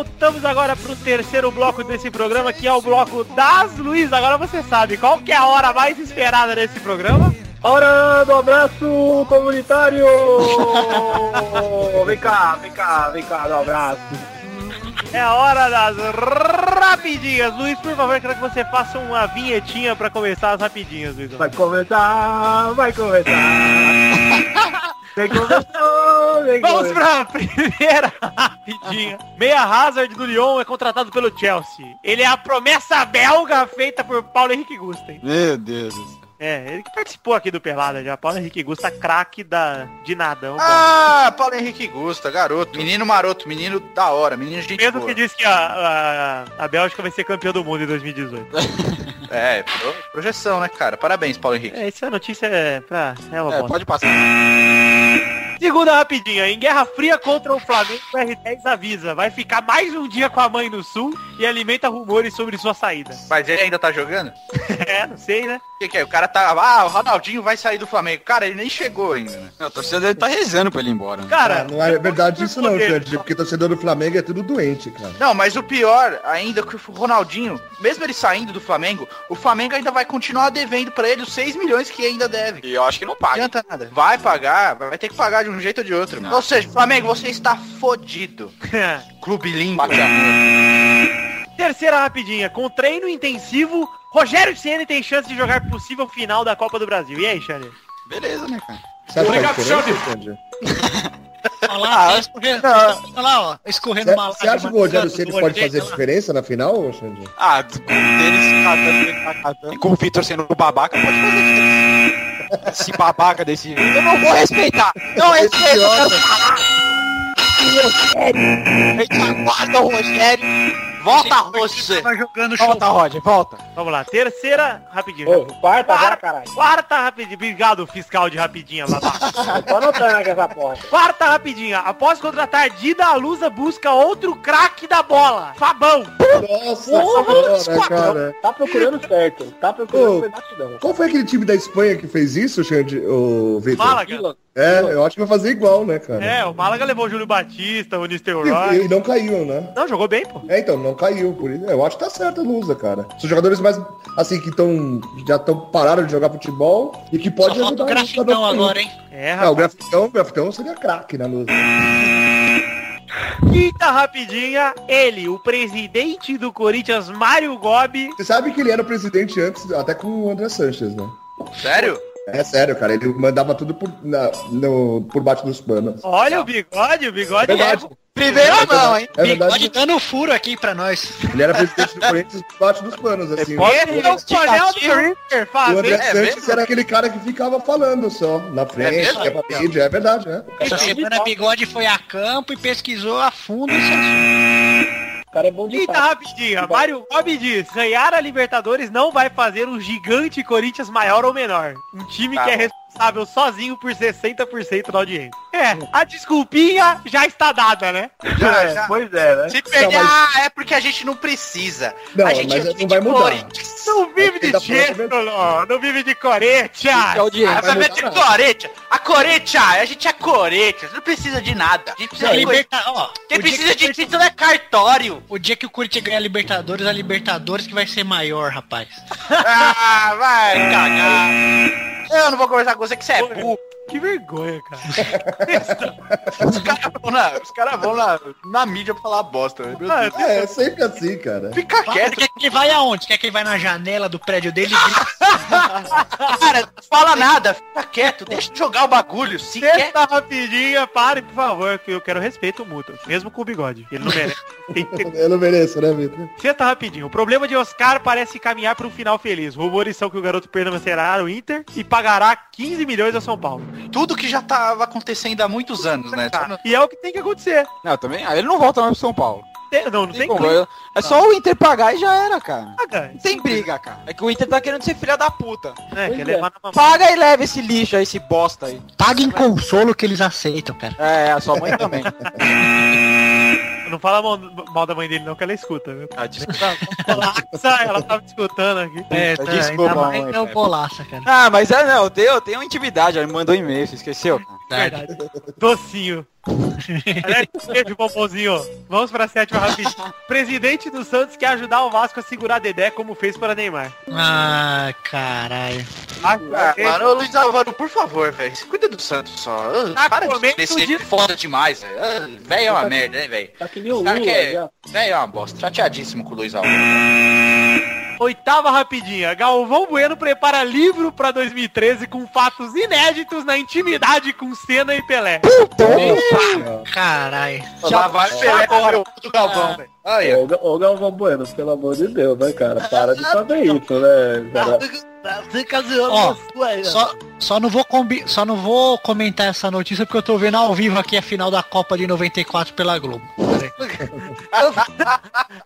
Speaker 3: Voltamos agora pro terceiro bloco desse programa, que é o bloco das Luiz. Agora você sabe qual que é a hora mais esperada desse programa?
Speaker 7: Hora do abraço comunitário! vem cá, vem cá, vem cá, do abraço.
Speaker 3: É a hora das rapidinhas. Luiz, por favor, quero que você faça uma vinhetinha pra começar as rapidinhas, Luiz.
Speaker 7: Vai começar, vai começar. Vem começou, vem
Speaker 3: Vamos
Speaker 7: começou.
Speaker 3: pra primeira rapidinha. Meia Hazard do Lyon é contratado pelo Chelsea. Ele é a promessa belga feita por Paulo Henrique Gusten.
Speaker 8: Meu Deus do céu.
Speaker 3: É, ele que participou aqui do Pelada já. Paulo Henrique Gusta, craque da, de nada. é bom.
Speaker 6: Ah, Paulo Henrique Gusta, garoto. Menino maroto, menino da hora, menino gente
Speaker 3: Mesmo
Speaker 6: boa.
Speaker 3: que disse que a, a, a Bélgica vai ser campeã do mundo em 2018.
Speaker 6: É, pro- projeção, né, cara? Parabéns, Paulo Henrique.
Speaker 3: É, essa notícia é pra... É
Speaker 8: É, pode passar.
Speaker 3: Segunda rapidinha. Em Guerra Fria contra o Flamengo, o R10 avisa. Vai ficar mais um dia com a mãe no Sul e alimenta rumores sobre sua saída.
Speaker 6: Mas ele ainda tá jogando?
Speaker 3: é, não sei, né?
Speaker 6: O que, que é? O cara tá. Ah, o Ronaldinho vai sair do Flamengo. Cara, ele nem chegou ainda, né?
Speaker 8: Não, a torcida dele tá rezando pra ele ir embora. né?
Speaker 3: Cara,
Speaker 4: Ah, não é verdade isso não. Xande, porque torcedor do Flamengo é tudo doente, cara.
Speaker 6: Não, mas o pior ainda é que o Ronaldinho, mesmo ele saindo do Flamengo, o Flamengo ainda vai continuar devendo pra ele os 6 milhões que ainda deve.
Speaker 8: E eu acho que não
Speaker 6: Não
Speaker 8: paga.
Speaker 6: adianta nada. Vai pagar, vai ter que pagar de um jeito ou de outro. Ou seja, Flamengo, você está fodido. Clube
Speaker 8: amor.
Speaker 3: Terceira rapidinha. Com treino intensivo, Rogério Ceni tem chance de jogar possível final da Copa do Brasil. E aí, Xande?
Speaker 8: Beleza, né, cara?
Speaker 4: Você acha que
Speaker 1: Obrigado,
Speaker 4: Xande?
Speaker 5: Olha lá, escorrendo, olha lá, ó, escorrendo uma
Speaker 4: Você acha que o Rogério Ceni pode fazer diferença na final, Xande?
Speaker 8: Ah, com o Vitor sendo babaca, pode fazer diferença. Esse babaca desse jeito. Eu não vou respeitar. Não respeito, eu quero falar. Rogério. A gente aguarda o Rogério. Volta.
Speaker 5: Tava jogando
Speaker 8: Volta, Roger, volta.
Speaker 3: Vamos lá. Terceira rapidinho.
Speaker 7: Ô, quarta agora, caralho.
Speaker 3: Quarta rapidinha. Obrigado, fiscal de rapidinha, babaca.
Speaker 7: Tô anotando aqui essa porra.
Speaker 3: Quarta rapidinha. Após contratar Dida, a Lusa busca outro craque da bola. Fabão.
Speaker 4: Nossa senhora, cara.
Speaker 7: Tá procurando certo. Tá
Speaker 4: Ô.
Speaker 7: procurando batidão.
Speaker 4: Qual foi aquele time da Espanha que fez isso, Xande, o Vitor?
Speaker 3: Málaga.
Speaker 4: É, eu acho que vai fazer igual, né, cara?
Speaker 3: É, o Málaga levou o Júlio Batista, o
Speaker 4: E,
Speaker 3: Nistelrooy.
Speaker 4: e não caiu, né?
Speaker 3: Não, jogou bem, pô.
Speaker 4: É, então, não caiu. Por isso, eu acho que tá certo a Lusa, cara. São jogadores mais, assim, que estão já estão pararam de jogar futebol e que
Speaker 5: Só
Speaker 4: pode
Speaker 5: falta o
Speaker 4: ajudar.
Speaker 5: grafitão agora, hein?
Speaker 3: É,
Speaker 4: Ah, o
Speaker 3: rapaz.
Speaker 4: grafitão, o grafitão seria craque na Lusa.
Speaker 3: Quinta rapidinha. Ele, o presidente do Corinthians, Mário Gobi.
Speaker 4: Você sabe que ele era o presidente antes, até com o André Sanches, né?
Speaker 6: Sério?
Speaker 4: É sério, cara. Ele mandava tudo por, na- no, por baixo dos panos.
Speaker 3: Olha o bigode, o bigode
Speaker 4: É verdade.
Speaker 8: Primeira mão, hein?
Speaker 4: É
Speaker 5: Bigode
Speaker 4: verdade.
Speaker 5: dando furo aqui pra nós.
Speaker 4: Ele era presidente do Corinthians por baixo dos panos, assim.
Speaker 8: pode-
Speaker 3: Ele é o coronel do Corinthians,
Speaker 4: O André.
Speaker 6: É
Speaker 4: Sanches era aquele cara que ficava falando só, na frente, é pra mídia, é verdade, né?
Speaker 5: Essa semana Bigode foi a campo e pesquisou a fundo esse assunto.
Speaker 7: O cara é bom de
Speaker 3: Quinta
Speaker 7: fato.
Speaker 3: rapidinha. Mário Gobi diz, ganhar a Libertadores não vai fazer um gigante Corinthians maior ou menor. Um time
Speaker 6: Tá
Speaker 3: que é
Speaker 6: bom.
Speaker 3: Responsável sozinho por 60% da audiência. É, a desculpinha já está dada, né?
Speaker 6: Já,
Speaker 7: É,
Speaker 6: já.
Speaker 7: pois é, né?
Speaker 6: Se perder,
Speaker 4: Não, mas-
Speaker 6: ah, é porque a gente não precisa.
Speaker 4: Não,
Speaker 6: a gente
Speaker 4: mas
Speaker 6: vive
Speaker 4: não vai
Speaker 6: de
Speaker 4: mudar.
Speaker 6: Corinthians.
Speaker 3: Não vive de
Speaker 4: tá
Speaker 3: título, não vive de.
Speaker 8: É audiência.
Speaker 6: Ah, vai
Speaker 4: nada.
Speaker 6: Corinthians. A Corinthians, a gente é Corinthians. Não precisa de nada. A gente precisa
Speaker 5: A
Speaker 6: de coisa.
Speaker 5: liberta... Ó,
Speaker 6: Quem
Speaker 5: o, dia
Speaker 6: precisa
Speaker 5: que,
Speaker 6: de título é cartório.
Speaker 5: o dia que o Corinthians ganhar a Libertadores, a Libertadores que vai ser maior, rapaz.
Speaker 6: Ah, vai cagar. Eu não vou conversar com você que você é burro.
Speaker 3: Que vergonha, cara.
Speaker 6: Os caras vão, na, os cara vão na, na mídia pra falar bosta. né? Meu
Speaker 3: Ah,
Speaker 6: Deus.
Speaker 4: É, é sempre assim, cara.
Speaker 6: Fica
Speaker 5: Fala,
Speaker 6: quieto,
Speaker 5: quer que ele vai aonde? Quer que ele vai na janela do prédio dele e
Speaker 6: cara. Não fala nada. Fica quieto. Deixa eu jogar o bagulho. Se quer.
Speaker 3: Sexta rapidinha, pare, por favor, que eu quero respeito mútuo. Mesmo com o bigode. Ele não merece.
Speaker 4: Eu não mereço, né, Vitor?
Speaker 3: Senta rapidinho. O problema de Oscar parece caminhar para um final feliz. Rumores são que o garoto permanecerá no Inter e pagará 15 milhões a São Paulo.
Speaker 6: Tudo que já tava acontecendo há muitos anos, né?
Speaker 3: E é o que tem que acontecer.
Speaker 8: Não, também. Aí ele não volta mais pro São Paulo.
Speaker 3: Tem- não, não tem
Speaker 8: como,
Speaker 3: como.
Speaker 8: eu- É só o Inter pagar e já era, cara.
Speaker 3: pagar.
Speaker 8: Não tem briga, cara. É que o Inter tá querendo ser filha da puta.
Speaker 3: É, quer
Speaker 7: é.
Speaker 3: levar na mão.
Speaker 8: Paga e leva esse lixo aí, esse bosta aí.
Speaker 5: Paga em consolo que eles aceitam, cara.
Speaker 8: É, a sua mãe também.
Speaker 3: Não fala mal, mal da mãe dele não, que ela escuta, viu?
Speaker 8: Ah, desculpa.
Speaker 3: Nossa, ela tava escutando aqui.
Speaker 5: É,
Speaker 8: Desculpa,
Speaker 5: ainda mais
Speaker 8: mãe,
Speaker 5: é o bolaça, cara.
Speaker 8: Ah, mas é, não, eu tenho, eu tenho intimidade, ela me mandou um e-mail, você esqueceu? cara?
Speaker 3: Verdade. Docinho. Beijo, bombonzinho. Vamos pra sétima rapidinho. Presidente do Santos quer ajudar o Vasco a segurar Dedé como fez para Neymar.
Speaker 5: Ah, caralho.
Speaker 6: Ah, mano, ô, Luiz Alvaro, por favor, velho. Cuida do Santos só. Ah,
Speaker 3: Tá
Speaker 6: para de descer
Speaker 3: de-
Speaker 6: foda demais, velho. Ah, Velho é uma merda, né, velho?
Speaker 7: Tá que nem o Lula
Speaker 6: que é-. Velho é uma bosta. Chateadíssimo com o Luiz Alvaro.
Speaker 3: Oitava rapidinha. Galvão Bueno prepara livro pra 2013 com fatos inéditos na intimidade com Senna e Pelé.
Speaker 5: Caralho.
Speaker 6: Lá vai Pelé agora do Galvão, velho. Aí, ó.
Speaker 7: Ô, Ga- Ô, Galvão Bueno, pelo amor de Deus, né, cara? Para de fazer isso, né? Cara?
Speaker 5: Ó,
Speaker 2: a sua aí,
Speaker 5: Só, só, não vou combi só não vou comentar essa notícia porque eu tô vendo ao vivo aqui a final da Copa de 94 pela Globo.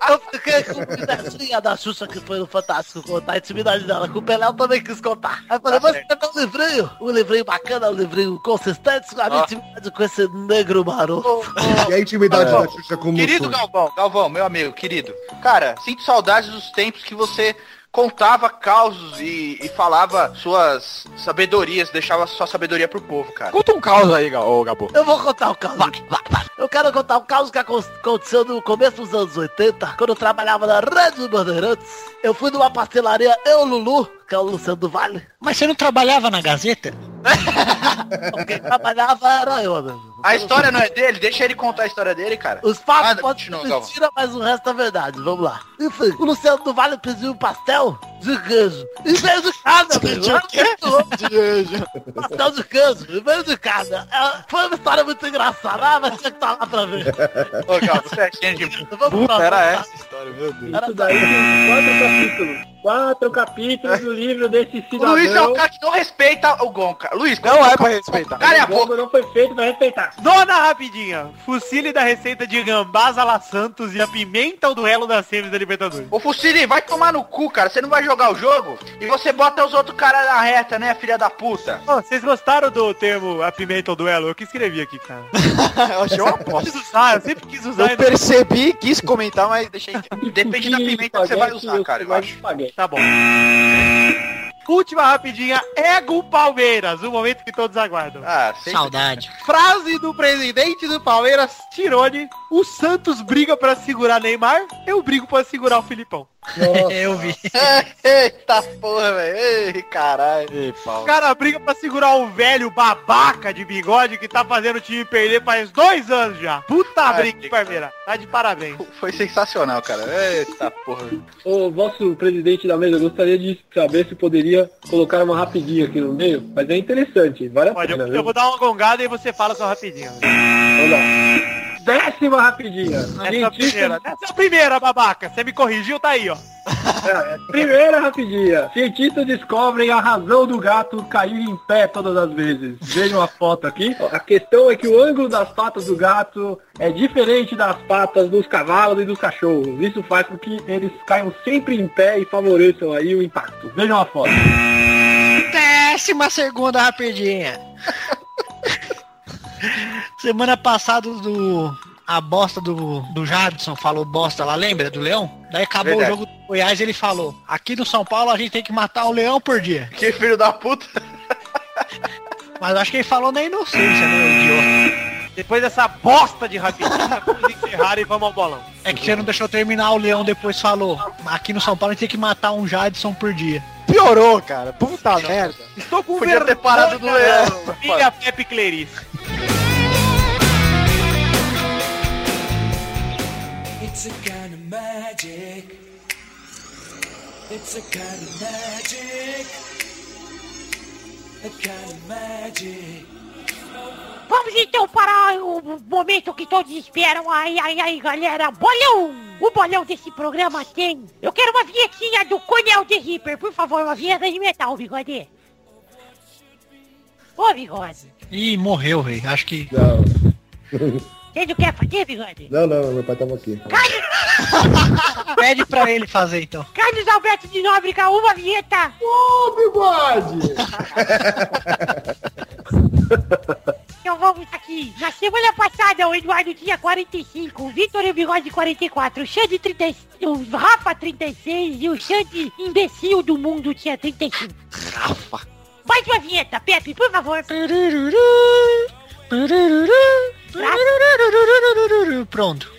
Speaker 2: Eu fiquei com a pedacinha da Xuxa que foi no Fantástico contar a intimidade dela. Com o Pelé eu também quis contar. Aí falei, vou escrever um livrinho. Um livrinho bacana, um livrinho consistente com a minha intimidade com esse negro maroto.
Speaker 4: E a intimidade
Speaker 6: Ah,
Speaker 4: da Xuxa com o
Speaker 6: Querido
Speaker 4: Mussum?
Speaker 6: Galvão, Galvão, meu amigo, querido. Cara, sinto saudades dos tempos que você contava causos e, e falava suas sabedorias, deixava sua sabedoria pro povo, cara.
Speaker 8: Conta um caos aí, Gabo.
Speaker 2: Eu vou contar o caso. Eu quero contar o caso que acon- aconteceu no começo dos anos 80, quando eu trabalhava na Rede Bandeirantes. Eu fui numa pastelaria Eu Lulu, que é o Luciano do Vale.
Speaker 5: Mas você não trabalhava na Gazeta?
Speaker 2: Quem trabalhava era eu, né?
Speaker 6: A história não é dele, deixa ele contar a história dele, cara.
Speaker 2: Os fatos podem ser mentira, mas o resto é verdade. Vamos lá. Enfim, o Luciano do Vale pediu um pastel de queijo. Em vez de cada, velho. Pastel de queijo, em vez de cada. É, foi uma história muito engraçada. Ah, mas tinha que estar lá pra ver.
Speaker 6: Ô, Galvão, você é gente de...
Speaker 2: Vamos pra
Speaker 8: Era essa história, meu Deus.
Speaker 2: Era
Speaker 7: daí tem quatro capítulos. Quatro capítulos do livro desse
Speaker 6: O
Speaker 7: cidadão.
Speaker 6: Luiz é o cara que não respeita o Gon, cara. Luiz,
Speaker 8: Não é pra respeitar.
Speaker 6: Cara, é a
Speaker 7: O
Speaker 6: boca.
Speaker 7: não foi feito pra respeitar.
Speaker 3: Nona rapidinha. Fucile da receita de gambás a la Santos e apimenta o duelo das semis da Libertadores.
Speaker 6: Ô Fucili, vai tomar no cu, cara. Você não vai jogar o jogo e você bota os outros caras na reta, né, filha da puta?
Speaker 3: Ô, vocês gostaram do termo apimenta o duelo? Eu que escrevi aqui, cara.
Speaker 8: Eu achei uma
Speaker 3: Eu
Speaker 8: aposta.
Speaker 3: usar, eu sempre quis usar.
Speaker 8: Eu percebi, quis comentar, mas deixei.
Speaker 6: Depende da pimenta que você vai usar, cara, eu acho.
Speaker 3: Tá bom. Última rapidinha, ego Palmeiras, o momento que todos aguardam.
Speaker 6: Ah, sempre...
Speaker 5: Saudade.
Speaker 3: Frase do presidente do Palmeiras, Tirone, o Santos briga pra segurar Neymar, eu brigo pra segurar o Filipão.
Speaker 5: Eu vi.
Speaker 6: Eita porra, velho. Ei, caralho.
Speaker 8: Ei.
Speaker 3: O cara briga pra segurar o velho babaca de bigode que tá fazendo o time perder faz dois anos já. Puta
Speaker 6: Ai,
Speaker 3: briga,
Speaker 6: que
Speaker 3: Palmeira. Tá de parabéns.
Speaker 6: Foi sensacional, cara. Eita porra.
Speaker 7: O vosso presidente da mesa, eu gostaria de saber se poderia colocar uma rapidinha aqui no meio, mas é interessante, vale a
Speaker 3: Pode, eu,
Speaker 7: pena,
Speaker 3: eu
Speaker 7: viu?
Speaker 3: vou dar uma gongada e você fala só rapidinho.
Speaker 7: Vamos lá. Décima rapidinha.
Speaker 3: Essa é a
Speaker 7: Cientista-
Speaker 3: primeira. Essa é a primeira, babaca. Você me corrigiu, tá aí, ó.
Speaker 7: É, Primeira rapidinha. Cientistas descobrem a razão do gato cair em pé todas as vezes. Vejam a foto aqui. A questão é que o ângulo das patas do gato é diferente das patas dos cavalos e dos cachorros. Isso faz com que eles caiam sempre em pé e favoreçam aí o impacto. Vejam a foto.
Speaker 5: Décima segunda rapidinha. Semana passada do. A bosta do, do Jadson falou bosta lá, lembra? Do Leão? Daí acabou
Speaker 6: Verdade.
Speaker 5: o jogo do Goiás ele falou, aqui no São Paulo a gente tem que matar um leão por dia.
Speaker 6: Que filho da puta.
Speaker 5: Mas acho que ele falou na inocência, né, idiota.
Speaker 3: Depois dessa bosta de rapidinha, vamos encerrar e vamos ao bolão.
Speaker 5: É que você não deixou terminar, o leão depois falou, aqui no São Paulo a gente tem que matar um Jadson por dia.
Speaker 8: Piorou, cara. Puta merda.
Speaker 3: Estou com
Speaker 6: Podia ter
Speaker 3: vergonha
Speaker 6: parado do leão.
Speaker 3: Filha Pepe Clerice.
Speaker 11: It's a kind of magic. It's a kind of magic. A kind of magic.
Speaker 12: Vamos então para o momento que todos esperam. Ai, ai, ai, galera. Bolão! O bolão desse programa tem. Eu quero uma vinhetinha do Coronel The Reaper. Por favor, uma vinheta de metal, bigode. Ô, bigode.
Speaker 5: Ih, morreu, velho. Acho que.
Speaker 4: Não,
Speaker 12: Você não quer fazer, bigode?
Speaker 4: não, não, meu pai tava aqui.
Speaker 5: Pede pra ele fazer então.
Speaker 12: Carlos Alberto de Nóbrega, uma vinheta.
Speaker 4: Ô, bigode!
Speaker 12: Então vamos aqui. Na semana passada, o Eduardo tinha 45, o Vitor e o Bigode 44, o Xande 30, o Rafa 36 e o Xande imbecil do mundo tinha 35.
Speaker 8: Rafa.
Speaker 12: Mais uma vinheta, Pepe, por favor.
Speaker 5: Pronto.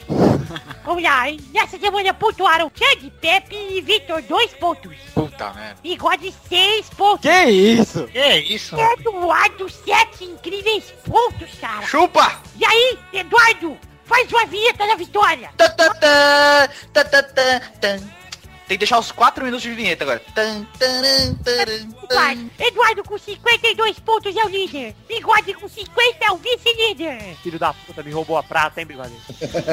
Speaker 12: Vamos lá, hein? Nessa semana pontuaram Xande, Pepe e Vitor, dois pontos.
Speaker 8: Puta merda.
Speaker 12: Bigode, seis pontos.
Speaker 8: Que isso?
Speaker 5: Que isso?
Speaker 12: Eduardo, sete incríveis pontos, cara.
Speaker 6: Chupa!
Speaker 12: E aí, Eduardo, faz uma vinheta da vitória.
Speaker 6: Tã, tã, tã, tã, tã, tã, tã. Tem que deixar os 4 minutos de vinheta agora. Tã, taran, taran, taran.
Speaker 12: Eduardo com 52 pontos é o líder. Bigode com 50 é o vice-líder.
Speaker 3: Filho da puta, me roubou a prata, hein, brigadeiro?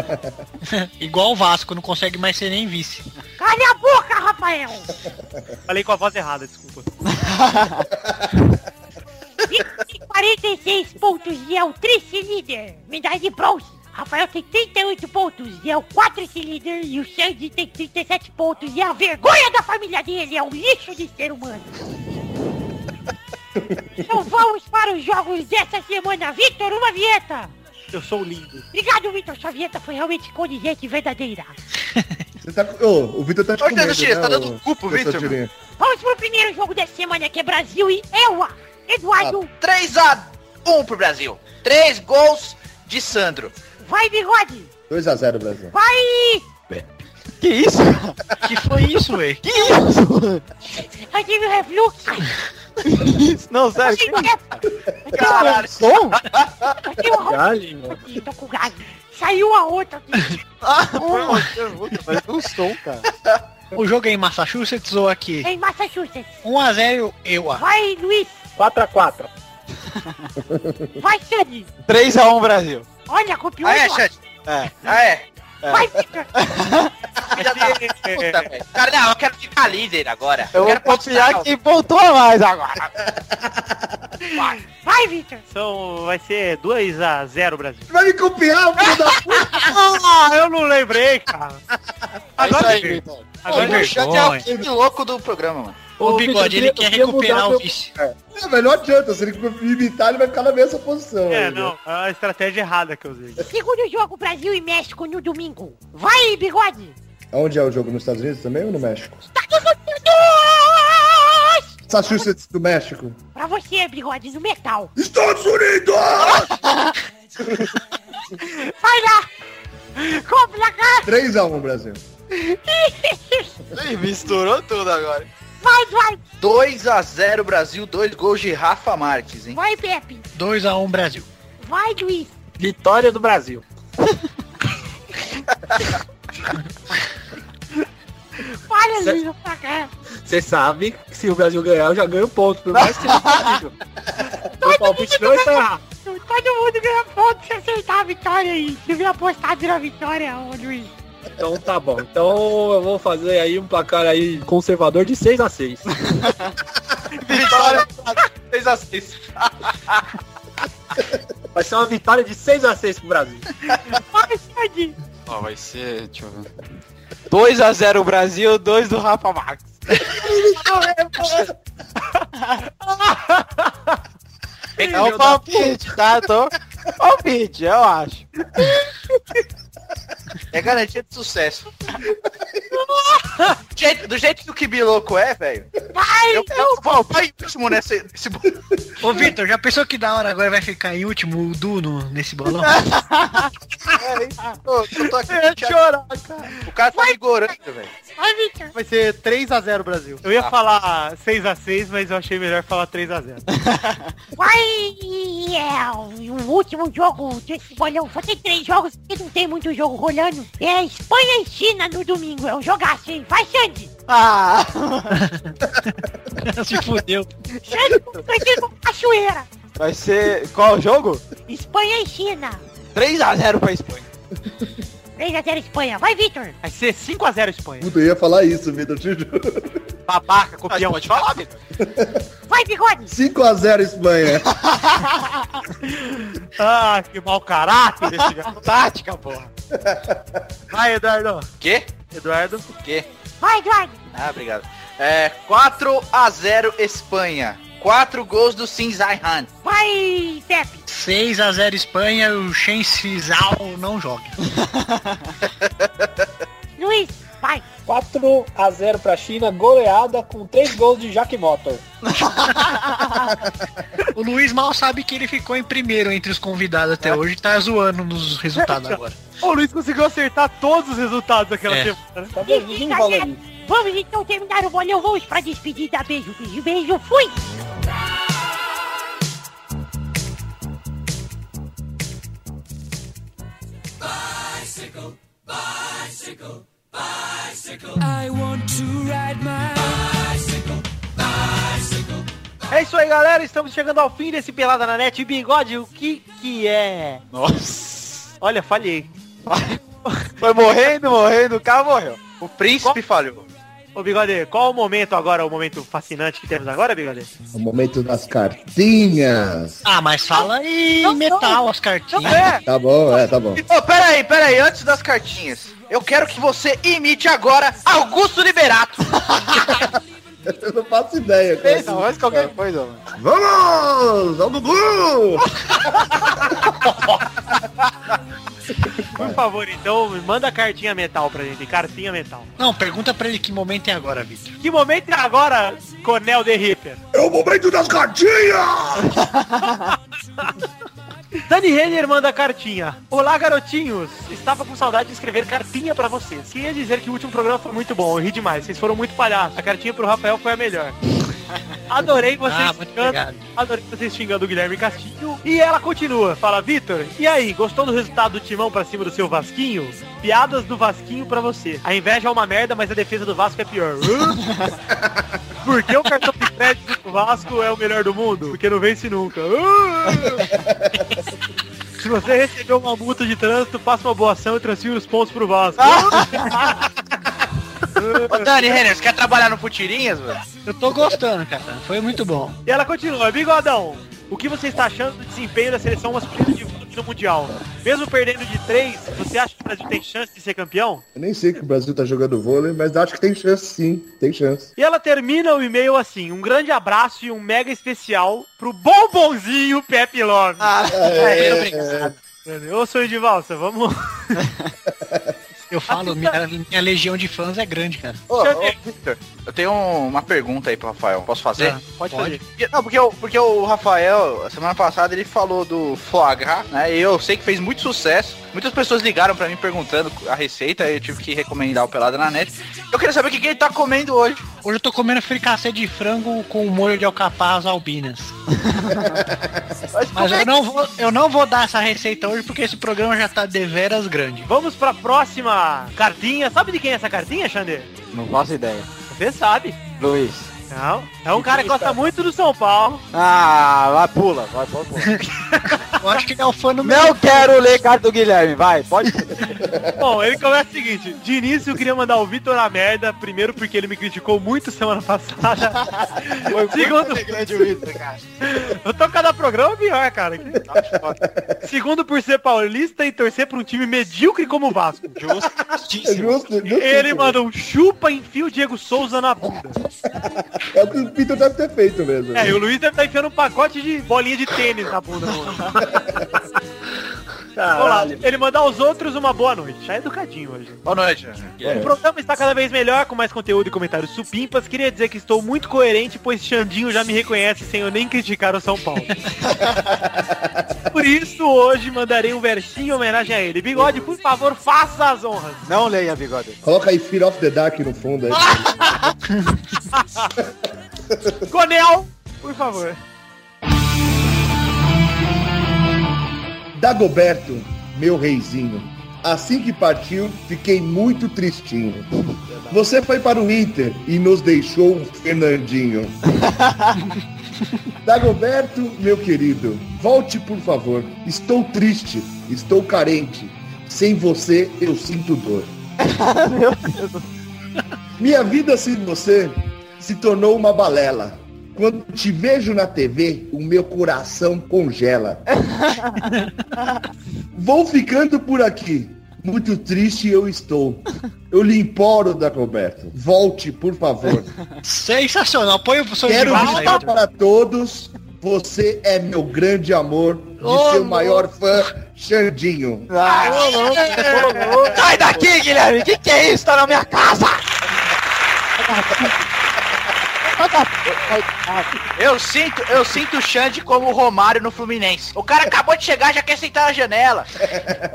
Speaker 5: Igual o Vasco, não consegue mais ser nem vice.
Speaker 12: Calha a boca, Rafael.
Speaker 3: Falei com a voz errada, desculpa.
Speaker 12: Vitor tem 46 pontos e é o trice-líder. Medalha de bronze. Rafael tem 38 pontos e é o quadrice-líder. E o Sandy tem 37 pontos e é a vergonha da família dele. É um lixo de ser humano. Então vamos para os jogos dessa semana. Vitor, uma vinheta.
Speaker 3: Eu sou lindo.
Speaker 12: Obrigado, Vitor. Sua vinheta foi realmente condizente e verdadeira.
Speaker 4: Você tá, ô, o Vitor tá te comendo,
Speaker 6: Teixeira,
Speaker 4: né,
Speaker 6: tá dando
Speaker 4: ô-
Speaker 6: cu pro
Speaker 4: ô, seu
Speaker 6: Vitor?
Speaker 12: Vamos pro primeiro jogo dessa semana que é Brasil e EUA. Eduardo,
Speaker 6: 3 a 1 pro Brasil. 3 gols de Sandro.
Speaker 12: Vai bigode.
Speaker 4: 2x0 Brasil.
Speaker 12: Vai!
Speaker 8: Que isso?
Speaker 5: Que foi isso, ué?
Speaker 8: Que isso?
Speaker 12: Eu tive refluxo.
Speaker 8: Isso, Não, sério.
Speaker 12: Eu
Speaker 6: Caralho.
Speaker 8: Som?
Speaker 12: Eu tenho um aqui, tô com gás. Saiu a outra aqui.
Speaker 8: Mas não som, cara.
Speaker 5: O jogo é em Massachusetts ou aqui?
Speaker 12: Em Massachusetts.
Speaker 5: 1x0 eu.
Speaker 12: Vai, Luiz.
Speaker 7: 4x4.
Speaker 12: Vai, Xande.
Speaker 8: 3x1 Brasil.
Speaker 12: Olha, copiou.
Speaker 6: Ah, é. Xande?
Speaker 8: É.
Speaker 6: Ah, é?
Speaker 12: Vai, Victor.
Speaker 6: Puta. Cara, não, eu quero ficar líder agora.
Speaker 8: Eu vou
Speaker 6: quero
Speaker 8: confiar
Speaker 6: postar.
Speaker 8: que pontua mais agora.
Speaker 12: Vai, Victor.
Speaker 3: São, vai ser 2x0 Brasil.
Speaker 4: Vai me copiar, filho da puta!
Speaker 3: Ah, eu não lembrei, cara.
Speaker 8: É isso
Speaker 3: Agora
Speaker 8: aí. Vitor.
Speaker 3: Agora
Speaker 6: Ô, o Xande é o louco do programa, mano.
Speaker 5: O bigode, ele quer recuperar o
Speaker 7: meu-
Speaker 5: vice.
Speaker 4: É, mas não adianta, se ele me imitar, ele vai ficar na mesma posição.
Speaker 3: É,
Speaker 4: né?
Speaker 3: não, é a estratégia errada que eu usei.
Speaker 12: Segundo jogo, Brasil e México no domingo. Vai, bigode.
Speaker 4: Onde é o jogo? Nos Estados Unidos também ou no México?
Speaker 12: Estados Unidos!
Speaker 4: Massachusetts do México.
Speaker 12: Pra você, bigode, no metal.
Speaker 4: Estados Unidos!
Speaker 12: Vai lá. Com o placar.
Speaker 4: 3x1 Brasil.
Speaker 8: Ih, misturou tudo agora.
Speaker 12: Vai, vai.
Speaker 6: 2 a 0 Brasil, dois gols de Rafa Marques, hein?
Speaker 12: Vai, Pepe.
Speaker 5: 2x1 Brasil.
Speaker 12: Vai, Luiz.
Speaker 7: Vitória do Brasil.
Speaker 12: Olha,
Speaker 7: Cê-
Speaker 12: Luiz, no placar.
Speaker 7: Você sabe que se o Brasil ganhar, eu já ganho ponto. Por mais que seja possível. Meu palpite não está errado.
Speaker 12: Todo mundo ganha ponto se acertar a vitória aí. Se vier apostado na vitória, ô Luiz.
Speaker 7: Então tá bom. Então eu vou fazer aí um placar aí conservador de 6 a 6
Speaker 6: Vitória 6 a 6
Speaker 7: Vai ser uma vitória de 6 a 6 pro Brasil.
Speaker 8: Ó, vai ser, deixa eu ver. 2x0 Brasil, 2 do Rafa Marques. É o palpite, tá? Tô... Palpite, eu acho.
Speaker 6: É garantia de sucesso. do, jeito, do jeito que o Kibi louco é, velho.
Speaker 12: Vai.
Speaker 6: Eu, eu vou vai último nesse, nesse bo-
Speaker 5: Ô, Vitor, já pensou que da hora agora vai ficar em último o Du no, nesse bolão?
Speaker 6: É, isso. Tô- eu tô aqui chorar, cara. O cara tá me gorando, velho.
Speaker 12: Vai, Victor.
Speaker 3: Vai ser 3x0 Brasil. Eu ia falar 6x6, mas eu achei melhor falar 3x0.
Speaker 12: Vai. É, o último jogo desse bolão. Só tem três jogos porque não tem muito jogo rolando. É Espanha e China no domingo. É um jogaço, hein? Vai, Xande.
Speaker 8: Ah!
Speaker 5: Se fudeu.
Speaker 12: Xande com cachoeira.
Speaker 8: Vai ser. Qual o jogo?
Speaker 12: Espanha e China.
Speaker 8: 3x0 pra Espanha.
Speaker 12: 3x0 Espanha. Vai, Victor.
Speaker 3: Vai ser 5x0 Espanha.
Speaker 4: Puta, eu ia falar isso, Vitor, te juro.
Speaker 3: Babaca, copião.
Speaker 8: pode falar, Vitor.
Speaker 12: Vai, Bigode.
Speaker 4: 5x0 Espanha.
Speaker 3: Ah, que mau caráter esse.
Speaker 8: Tática, porra.
Speaker 3: Vai, Eduardo.
Speaker 6: Quê?
Speaker 3: Eduardo.
Speaker 6: O quê?
Speaker 12: Vai, Eduardo.
Speaker 6: Ah, obrigado. É, 4 a 0 Espanha. 4 gols do Sinzaihan.
Speaker 12: Vai, Pepe.
Speaker 5: 6x0 Espanha, o Shen Fizal não joga.
Speaker 12: Luiz. Vai.
Speaker 7: 4 a 0 pra China, goleada com 3 gols de Jack Motor.
Speaker 5: O Luiz mal sabe que ele ficou em primeiro entre os convidados até hoje e tá zoando nos resultados agora.
Speaker 3: O Luiz conseguiu acertar todos os resultados daquela
Speaker 5: É.
Speaker 3: semana.
Speaker 7: Tá vendo? Ninguém falou isso.
Speaker 12: Vamos então terminar o bolão. Vamos pra despedida. Beijo, beijo, beijo. Fui!
Speaker 11: Ride my
Speaker 3: É isso aí, galera. Estamos chegando ao fim desse Pelada na Net. Bigode, o que que é?
Speaker 8: Nossa.
Speaker 3: Olha, falhei.
Speaker 8: Foi morrendo, morrendo, o cara morreu.
Speaker 6: O príncipe falhou.
Speaker 3: Ô, Bigode, qual o momento agora, o momento fascinante que temos agora, Bigode?
Speaker 4: O momento das cartinhas.
Speaker 5: Ah, mas fala aí metal as cartinhas.
Speaker 6: É.
Speaker 4: Tá bom, é, tá bom.
Speaker 6: Ô, pera aí, pera aí, antes das cartinhas. Eu quero que você imite agora Augusto Liberato.
Speaker 4: Eu não faço ideia. cara.
Speaker 8: Pensa, faz qualquer coisa, mano.
Speaker 4: Vamos! Vamos, Gugu!
Speaker 3: Por favor, então, manda a cartinha metal pra gente. Cartinha metal.
Speaker 5: Não, pergunta pra ele que momento é agora, Victor.
Speaker 3: Que momento é agora, Cornel de Ripper?
Speaker 4: É o momento das cartinhas!
Speaker 3: Dani Renner manda cartinha. Olá, garotinhos. Estava com saudade de escrever cartinha pra vocês. Queria dizer que o último programa foi muito bom. Eu ri demais. Vocês foram muito palhaços. A cartinha pro Rafael foi a melhor. Adorei vocês
Speaker 5: Ah,
Speaker 3: xingando. Adorei vocês xingando o Guilherme Castilho. E ela continua. Fala, Vitor, e aí, gostou do resultado do timão pra cima do seu Vasquinho? Piadas do Vasquinho pra você. A inveja é uma merda, mas a defesa do Vasco é pior. Por que o cartão de crédito do Vasco é o melhor do mundo? Porque não vence nunca. Se você recebeu uma multa de trânsito, faça uma boa ação e transfira os pontos pro Vasco.
Speaker 6: Ô, Dani Renner, você quer trabalhar no Futirinhas, velho?
Speaker 5: Eu tô gostando, cara. Foi muito bom.
Speaker 3: E ela continua, bigodão. O que você está achando do desempenho da seleção masculina de no Mundial? Mesmo perdendo de três, você acha que o Brasil tem chance de ser campeão?
Speaker 4: Eu nem sei que o Brasil tá jogando vôlei, mas acho que tem chance sim, tem chance.
Speaker 3: E ela termina o e-mail assim, um grande abraço e um mega especial pro bombonzinho Pepe Love.
Speaker 4: É,
Speaker 5: obrigado.
Speaker 3: Ô, sonho de valsa, vamos...
Speaker 5: Eu falo, minha, minha legião de fãs é grande, cara.
Speaker 6: Ô, ô, Victor, eu tenho uma pergunta aí pro Rafael. Posso fazer?
Speaker 5: Ah,
Speaker 3: Pode,
Speaker 5: Pode.
Speaker 3: fazer.
Speaker 6: Porque- Não, porque, o- porque o Rafael, semana passada, ele falou do foie gras, né? E eu sei que fez muito sucesso. Muitas pessoas ligaram pra mim perguntando a receita, eu tive que recomendar o Pelada na net. Eu queria saber o que, que ele tá comendo hoje.
Speaker 5: Hoje eu tô comendo fricassê de frango com molho de alcapaz albinas. Mas eu não, vou, eu não vou dar essa receita hoje porque esse programa já tá deveras grande.
Speaker 3: Vamos pra próxima cartinha. Sabe de quem é essa cartinha, Xander?
Speaker 8: Não faço ideia.
Speaker 3: Você sabe.
Speaker 8: Luiz.
Speaker 3: Não. É um cara que gosta muito do São Paulo.
Speaker 8: Ah, vai, pula, vai, pode pular.
Speaker 5: Eu acho que ele é o fã número
Speaker 8: Não quero ler carta do Guilherme, vai, pode.
Speaker 3: Bom, ele começa o seguinte. De início eu queria mandar o Vitor a merda. Primeiro porque ele me criticou muito semana passada. Segundo,
Speaker 8: grande o Vitor, cara.
Speaker 3: eu tô cada programa pior, cara. Segundo por ser paulista e torcer pra um time medíocre como o Vasco.
Speaker 8: Justo, justíssimo.
Speaker 4: justo, justo.
Speaker 3: Ele manda um chupa e enfia o Diego Souza na bunda.
Speaker 4: É o que o Peter deve ter feito mesmo.
Speaker 3: É, e o Luiz deve estar enfiando um pacote de bolinha de tênis na bunda. mano. Vamos lá, ele manda aos outros uma boa noite. Já é educadinho hoje.
Speaker 6: Boa noite.
Speaker 3: O programa está cada vez melhor, com mais conteúdo e comentários supimpas. Queria dizer que estou muito coerente, pois Xandinho já me reconhece sem eu nem criticar o São Paulo. Por isso, hoje mandarei um versinho em homenagem a ele. Bigode, por favor, faça as honras.
Speaker 8: Não leia, bigode.
Speaker 4: Coloca aí Fear of the Dark no fundo aí.
Speaker 3: Conel, por favor.
Speaker 4: Dagoberto, meu reizinho. Assim que partiu, fiquei muito tristinho. Você foi para o Inter e nos deixou um Fernandinho. Dagoberto, meu querido, volte por favor. Estou triste, estou carente. Sem você eu sinto dor. Minha vida sem você se tornou uma balela. Quando te vejo na TV, o meu coração congela. Vou ficando por aqui. Muito triste eu estou. Eu lhe imploro, Dagoberto. Volte, por favor.
Speaker 5: Sensacional. Põe o som
Speaker 4: Quero dizer para todos, você é meu grande amor de
Speaker 5: Ô,
Speaker 4: seu maior fã, Xandinho.
Speaker 8: Sai daqui, Guilherme! Que que é isso? Tá na minha casa!
Speaker 6: Eu sinto, eu sinto o Xande como o Romário no Fluminense. O cara acabou de chegar, já quer sentar na janela.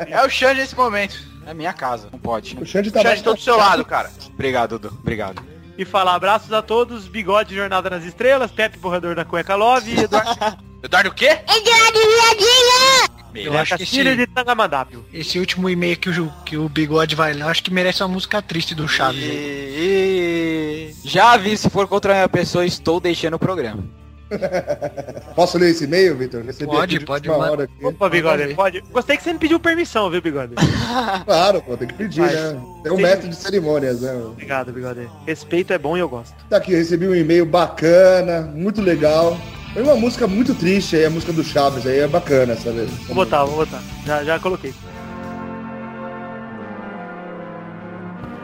Speaker 6: É o Xande nesse momento.
Speaker 8: É minha casa, não pode.
Speaker 4: O Xande
Speaker 6: O
Speaker 4: tá
Speaker 6: Xande todo do seu lado, cara.
Speaker 8: Obrigado, Dudu. Obrigado.
Speaker 3: E falar abraços a todos, Bigode Jornada nas Estrelas, Pepe Borrador da Cueca Love e Eduardo
Speaker 6: Eduardo o quê?
Speaker 5: Eu acho que esse,
Speaker 3: de Tangamandápio.
Speaker 5: esse último e-mail que o, que o Bigode vai ler, eu acho que merece uma música triste do Chaves.
Speaker 8: E... Já vi, se for contra a minha pessoa, estou deixando o programa.
Speaker 4: Posso ler esse e-mail, Vitor? Recebi
Speaker 5: Pode, pode, manda.
Speaker 4: hora aqui.
Speaker 3: Opa, Bigode, pode. Gostei que você me pediu permissão, viu, Bigode?
Speaker 4: Claro, pô, tem que pedir,
Speaker 3: Mas-
Speaker 4: né? Tem um mestre de cerimônias, né?
Speaker 3: Obrigado, Bigode. Respeito é bom e eu gosto.
Speaker 4: Tá aqui, eu recebi um e-mail bacana, muito legal. Foi uma música muito triste aí, a música do Chaves aí, é bacana, sabe?
Speaker 3: Vou botar, vou botar. Já, já coloquei.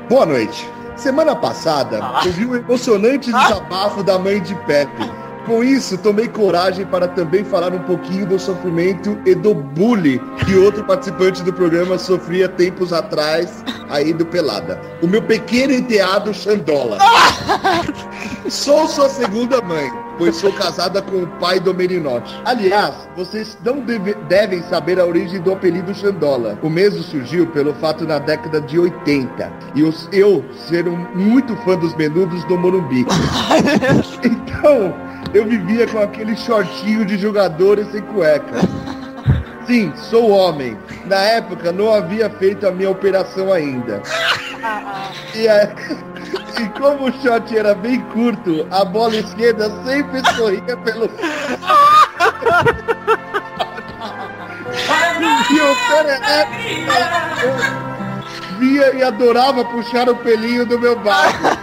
Speaker 4: Boa noite. Semana passada, eu vi um emocionante desabafo da mãe de Pepe. Com isso, tomei coragem para também falar um pouquinho do sofrimento e do bullying que outro participante do programa sofria tempos atrás aí do Pelada. O meu pequeno enteado Xandola. Sou sua segunda mãe, pois sou casada com o pai do Merinote. Aliás, vocês não deve- devem saber a origem do apelido Xandola. O mesmo surgiu pelo fato na década de 80 e os- eu ser um, muito fã dos menudos do Morumbi. então, eu vivia com aquele shortinho de jogadores sem cueca. Sim, sou homem. Na época não havia feito a minha operação ainda. E, a- e como o short era bem curto, a bola esquerda sempre escorria pelo. e o perereco via e adorava puxar o pelinho do meu bairro.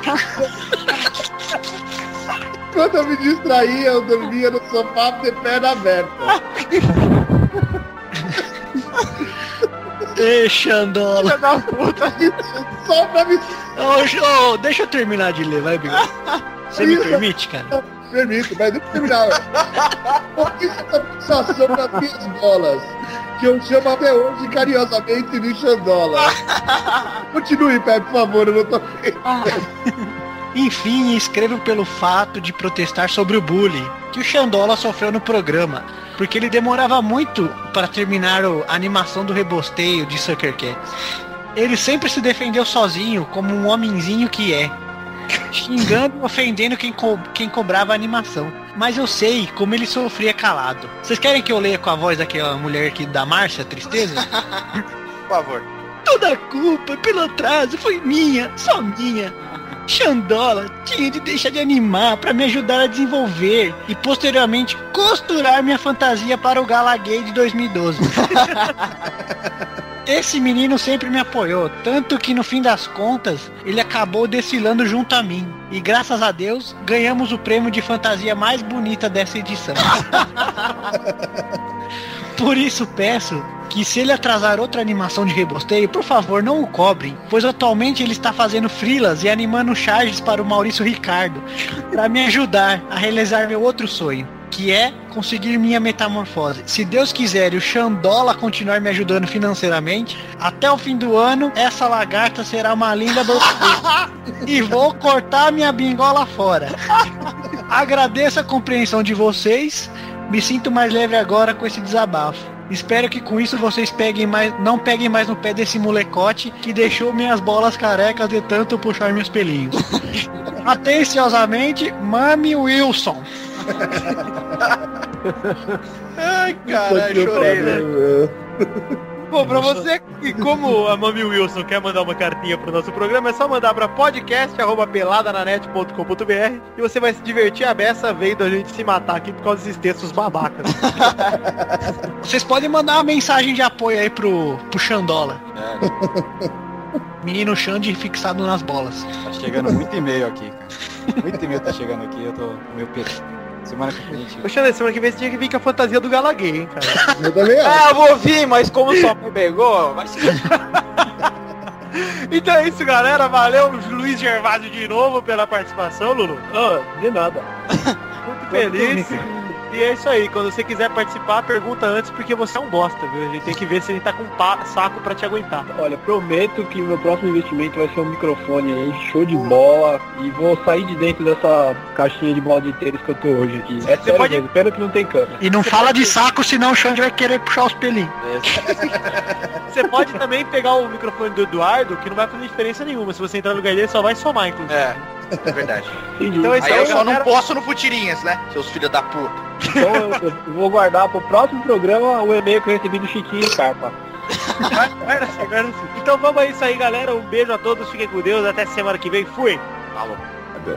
Speaker 4: Quando eu me distraía, eu dormia no sofá de perna aberta.
Speaker 5: Ei, Xandola.
Speaker 6: da puta.
Speaker 4: Só pra me
Speaker 5: Ô, ô, deixa eu terminar de ler, vai, Bigode. Você me permite, cara?
Speaker 4: Permito, mas deixa eu terminar. Por que essa fixação nas minhas bolas? Que eu chamo até hoje carinhosamente de Xandola. Continue, Pepe, por favor, eu não tô
Speaker 5: Enfim, escrevo pelo fato de protestar sobre o bullying que o Xandola sofreu no programa, porque ele demorava muito para terminar a animação do rebosteio de Sucker Cat. Ele sempre se defendeu sozinho, como um homenzinho que é, xingando e ofendendo quem, co- quem cobrava a animação. Mas eu sei como ele sofria calado. Vocês querem que eu leia com a voz daquela mulher aqui da Márcia, Tristeza?
Speaker 6: Por favor.
Speaker 5: Toda a culpa pelo atraso foi minha, só minha. Xandola tinha de deixar de animar para me ajudar a desenvolver e posteriormente costurar minha fantasia para o Gala Gay de 2012. Esse menino sempre me apoiou, tanto que no fim das contas ele acabou desfilando junto a mim. E graças a Deus ganhamos o prêmio de fantasia mais bonita dessa edição. Por isso peço que se ele atrasar outra animação de rebosteio, por favor não o cobrem, pois atualmente ele está fazendo frilas e animando charges para o Maurício Ricardo, para me ajudar a realizar meu outro sonho, que é conseguir minha metamorfose. Se Deus quiser e o Xandola continuar me ajudando financeiramente, até o fim do ano essa lagarta será uma linda e vou cortar minha bingola fora. Agradeço a compreensão de vocês. Me sinto mais leve agora com esse desabafo. Espero que com isso vocês peguem mais, não peguem mais no pé desse molecote que deixou minhas bolas carecas de tanto puxar meus pelinhos. Atenciosamente, Mami Wilson.
Speaker 6: Ai, caralho, chorei, velho.
Speaker 3: Bom, pra você que, como a Mami Wilson quer mandar uma cartinha pro nosso programa, é só mandar pra podcast.peladananet.com.br e você vai se divertir a beça vendo a gente se matar aqui por causa desses textos babacas.
Speaker 5: Vocês podem mandar uma mensagem de apoio aí pro, pro Xandola. Menino Xande fixado nas bolas.
Speaker 8: Tá chegando muito e-mail aqui, cara. Muito e-mail tá chegando aqui, eu tô meio perdido. Semana que vem.
Speaker 3: Poxa, Xande, semana que vem você tinha que vir com a fantasia do Galaguei, hein, cara.
Speaker 4: Eu também acho.
Speaker 8: Ah, eu vou vir, mas como só me pegou, vai ser.
Speaker 3: Então é isso, galera. Valeu, Luiz Gervásio, de novo pela participação, Lulu.
Speaker 7: Ah, de nada.
Speaker 3: Muito feliz. E é isso aí, quando você quiser participar, pergunta antes, porque você é um bosta, viu? A gente tem que ver se ele tá com pa- saco pra te aguentar.
Speaker 7: Olha, prometo que meu próximo investimento vai ser um microfone aí, show de bola. E vou sair de dentro dessa caixinha de bola de tênis que eu tô hoje aqui. É sério
Speaker 3: pode-
Speaker 7: mesmo, pena que não tem câmera.
Speaker 5: E não fala de saco, senão o Xande vai querer puxar os pelinhos.
Speaker 3: Você pode também pegar o microfone do Eduardo, que não vai fazer diferença nenhuma. Se você entrar no lugar dele, só vai somar, inclusive.
Speaker 6: É, é verdade.
Speaker 3: Então
Speaker 6: aí, eu só não posto no Futirinhas, né? Seus filhos da puta.
Speaker 7: Então eu, eu vou guardar pro próximo programa o e-mail que eu recebi do Chiquinho
Speaker 3: assim. Então vamos aí, isso aí, galera. Um beijo a todos, fiquem com Deus. Até semana que vem. Fui.
Speaker 6: Falou.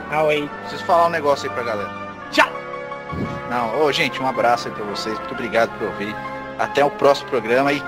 Speaker 7: Ah, hein.
Speaker 6: Preciso falar um negócio aí pra galera.
Speaker 3: Tchau.
Speaker 6: Não, ô gente, um abraço aí pra vocês. Muito obrigado por ouvir. Até o próximo programa e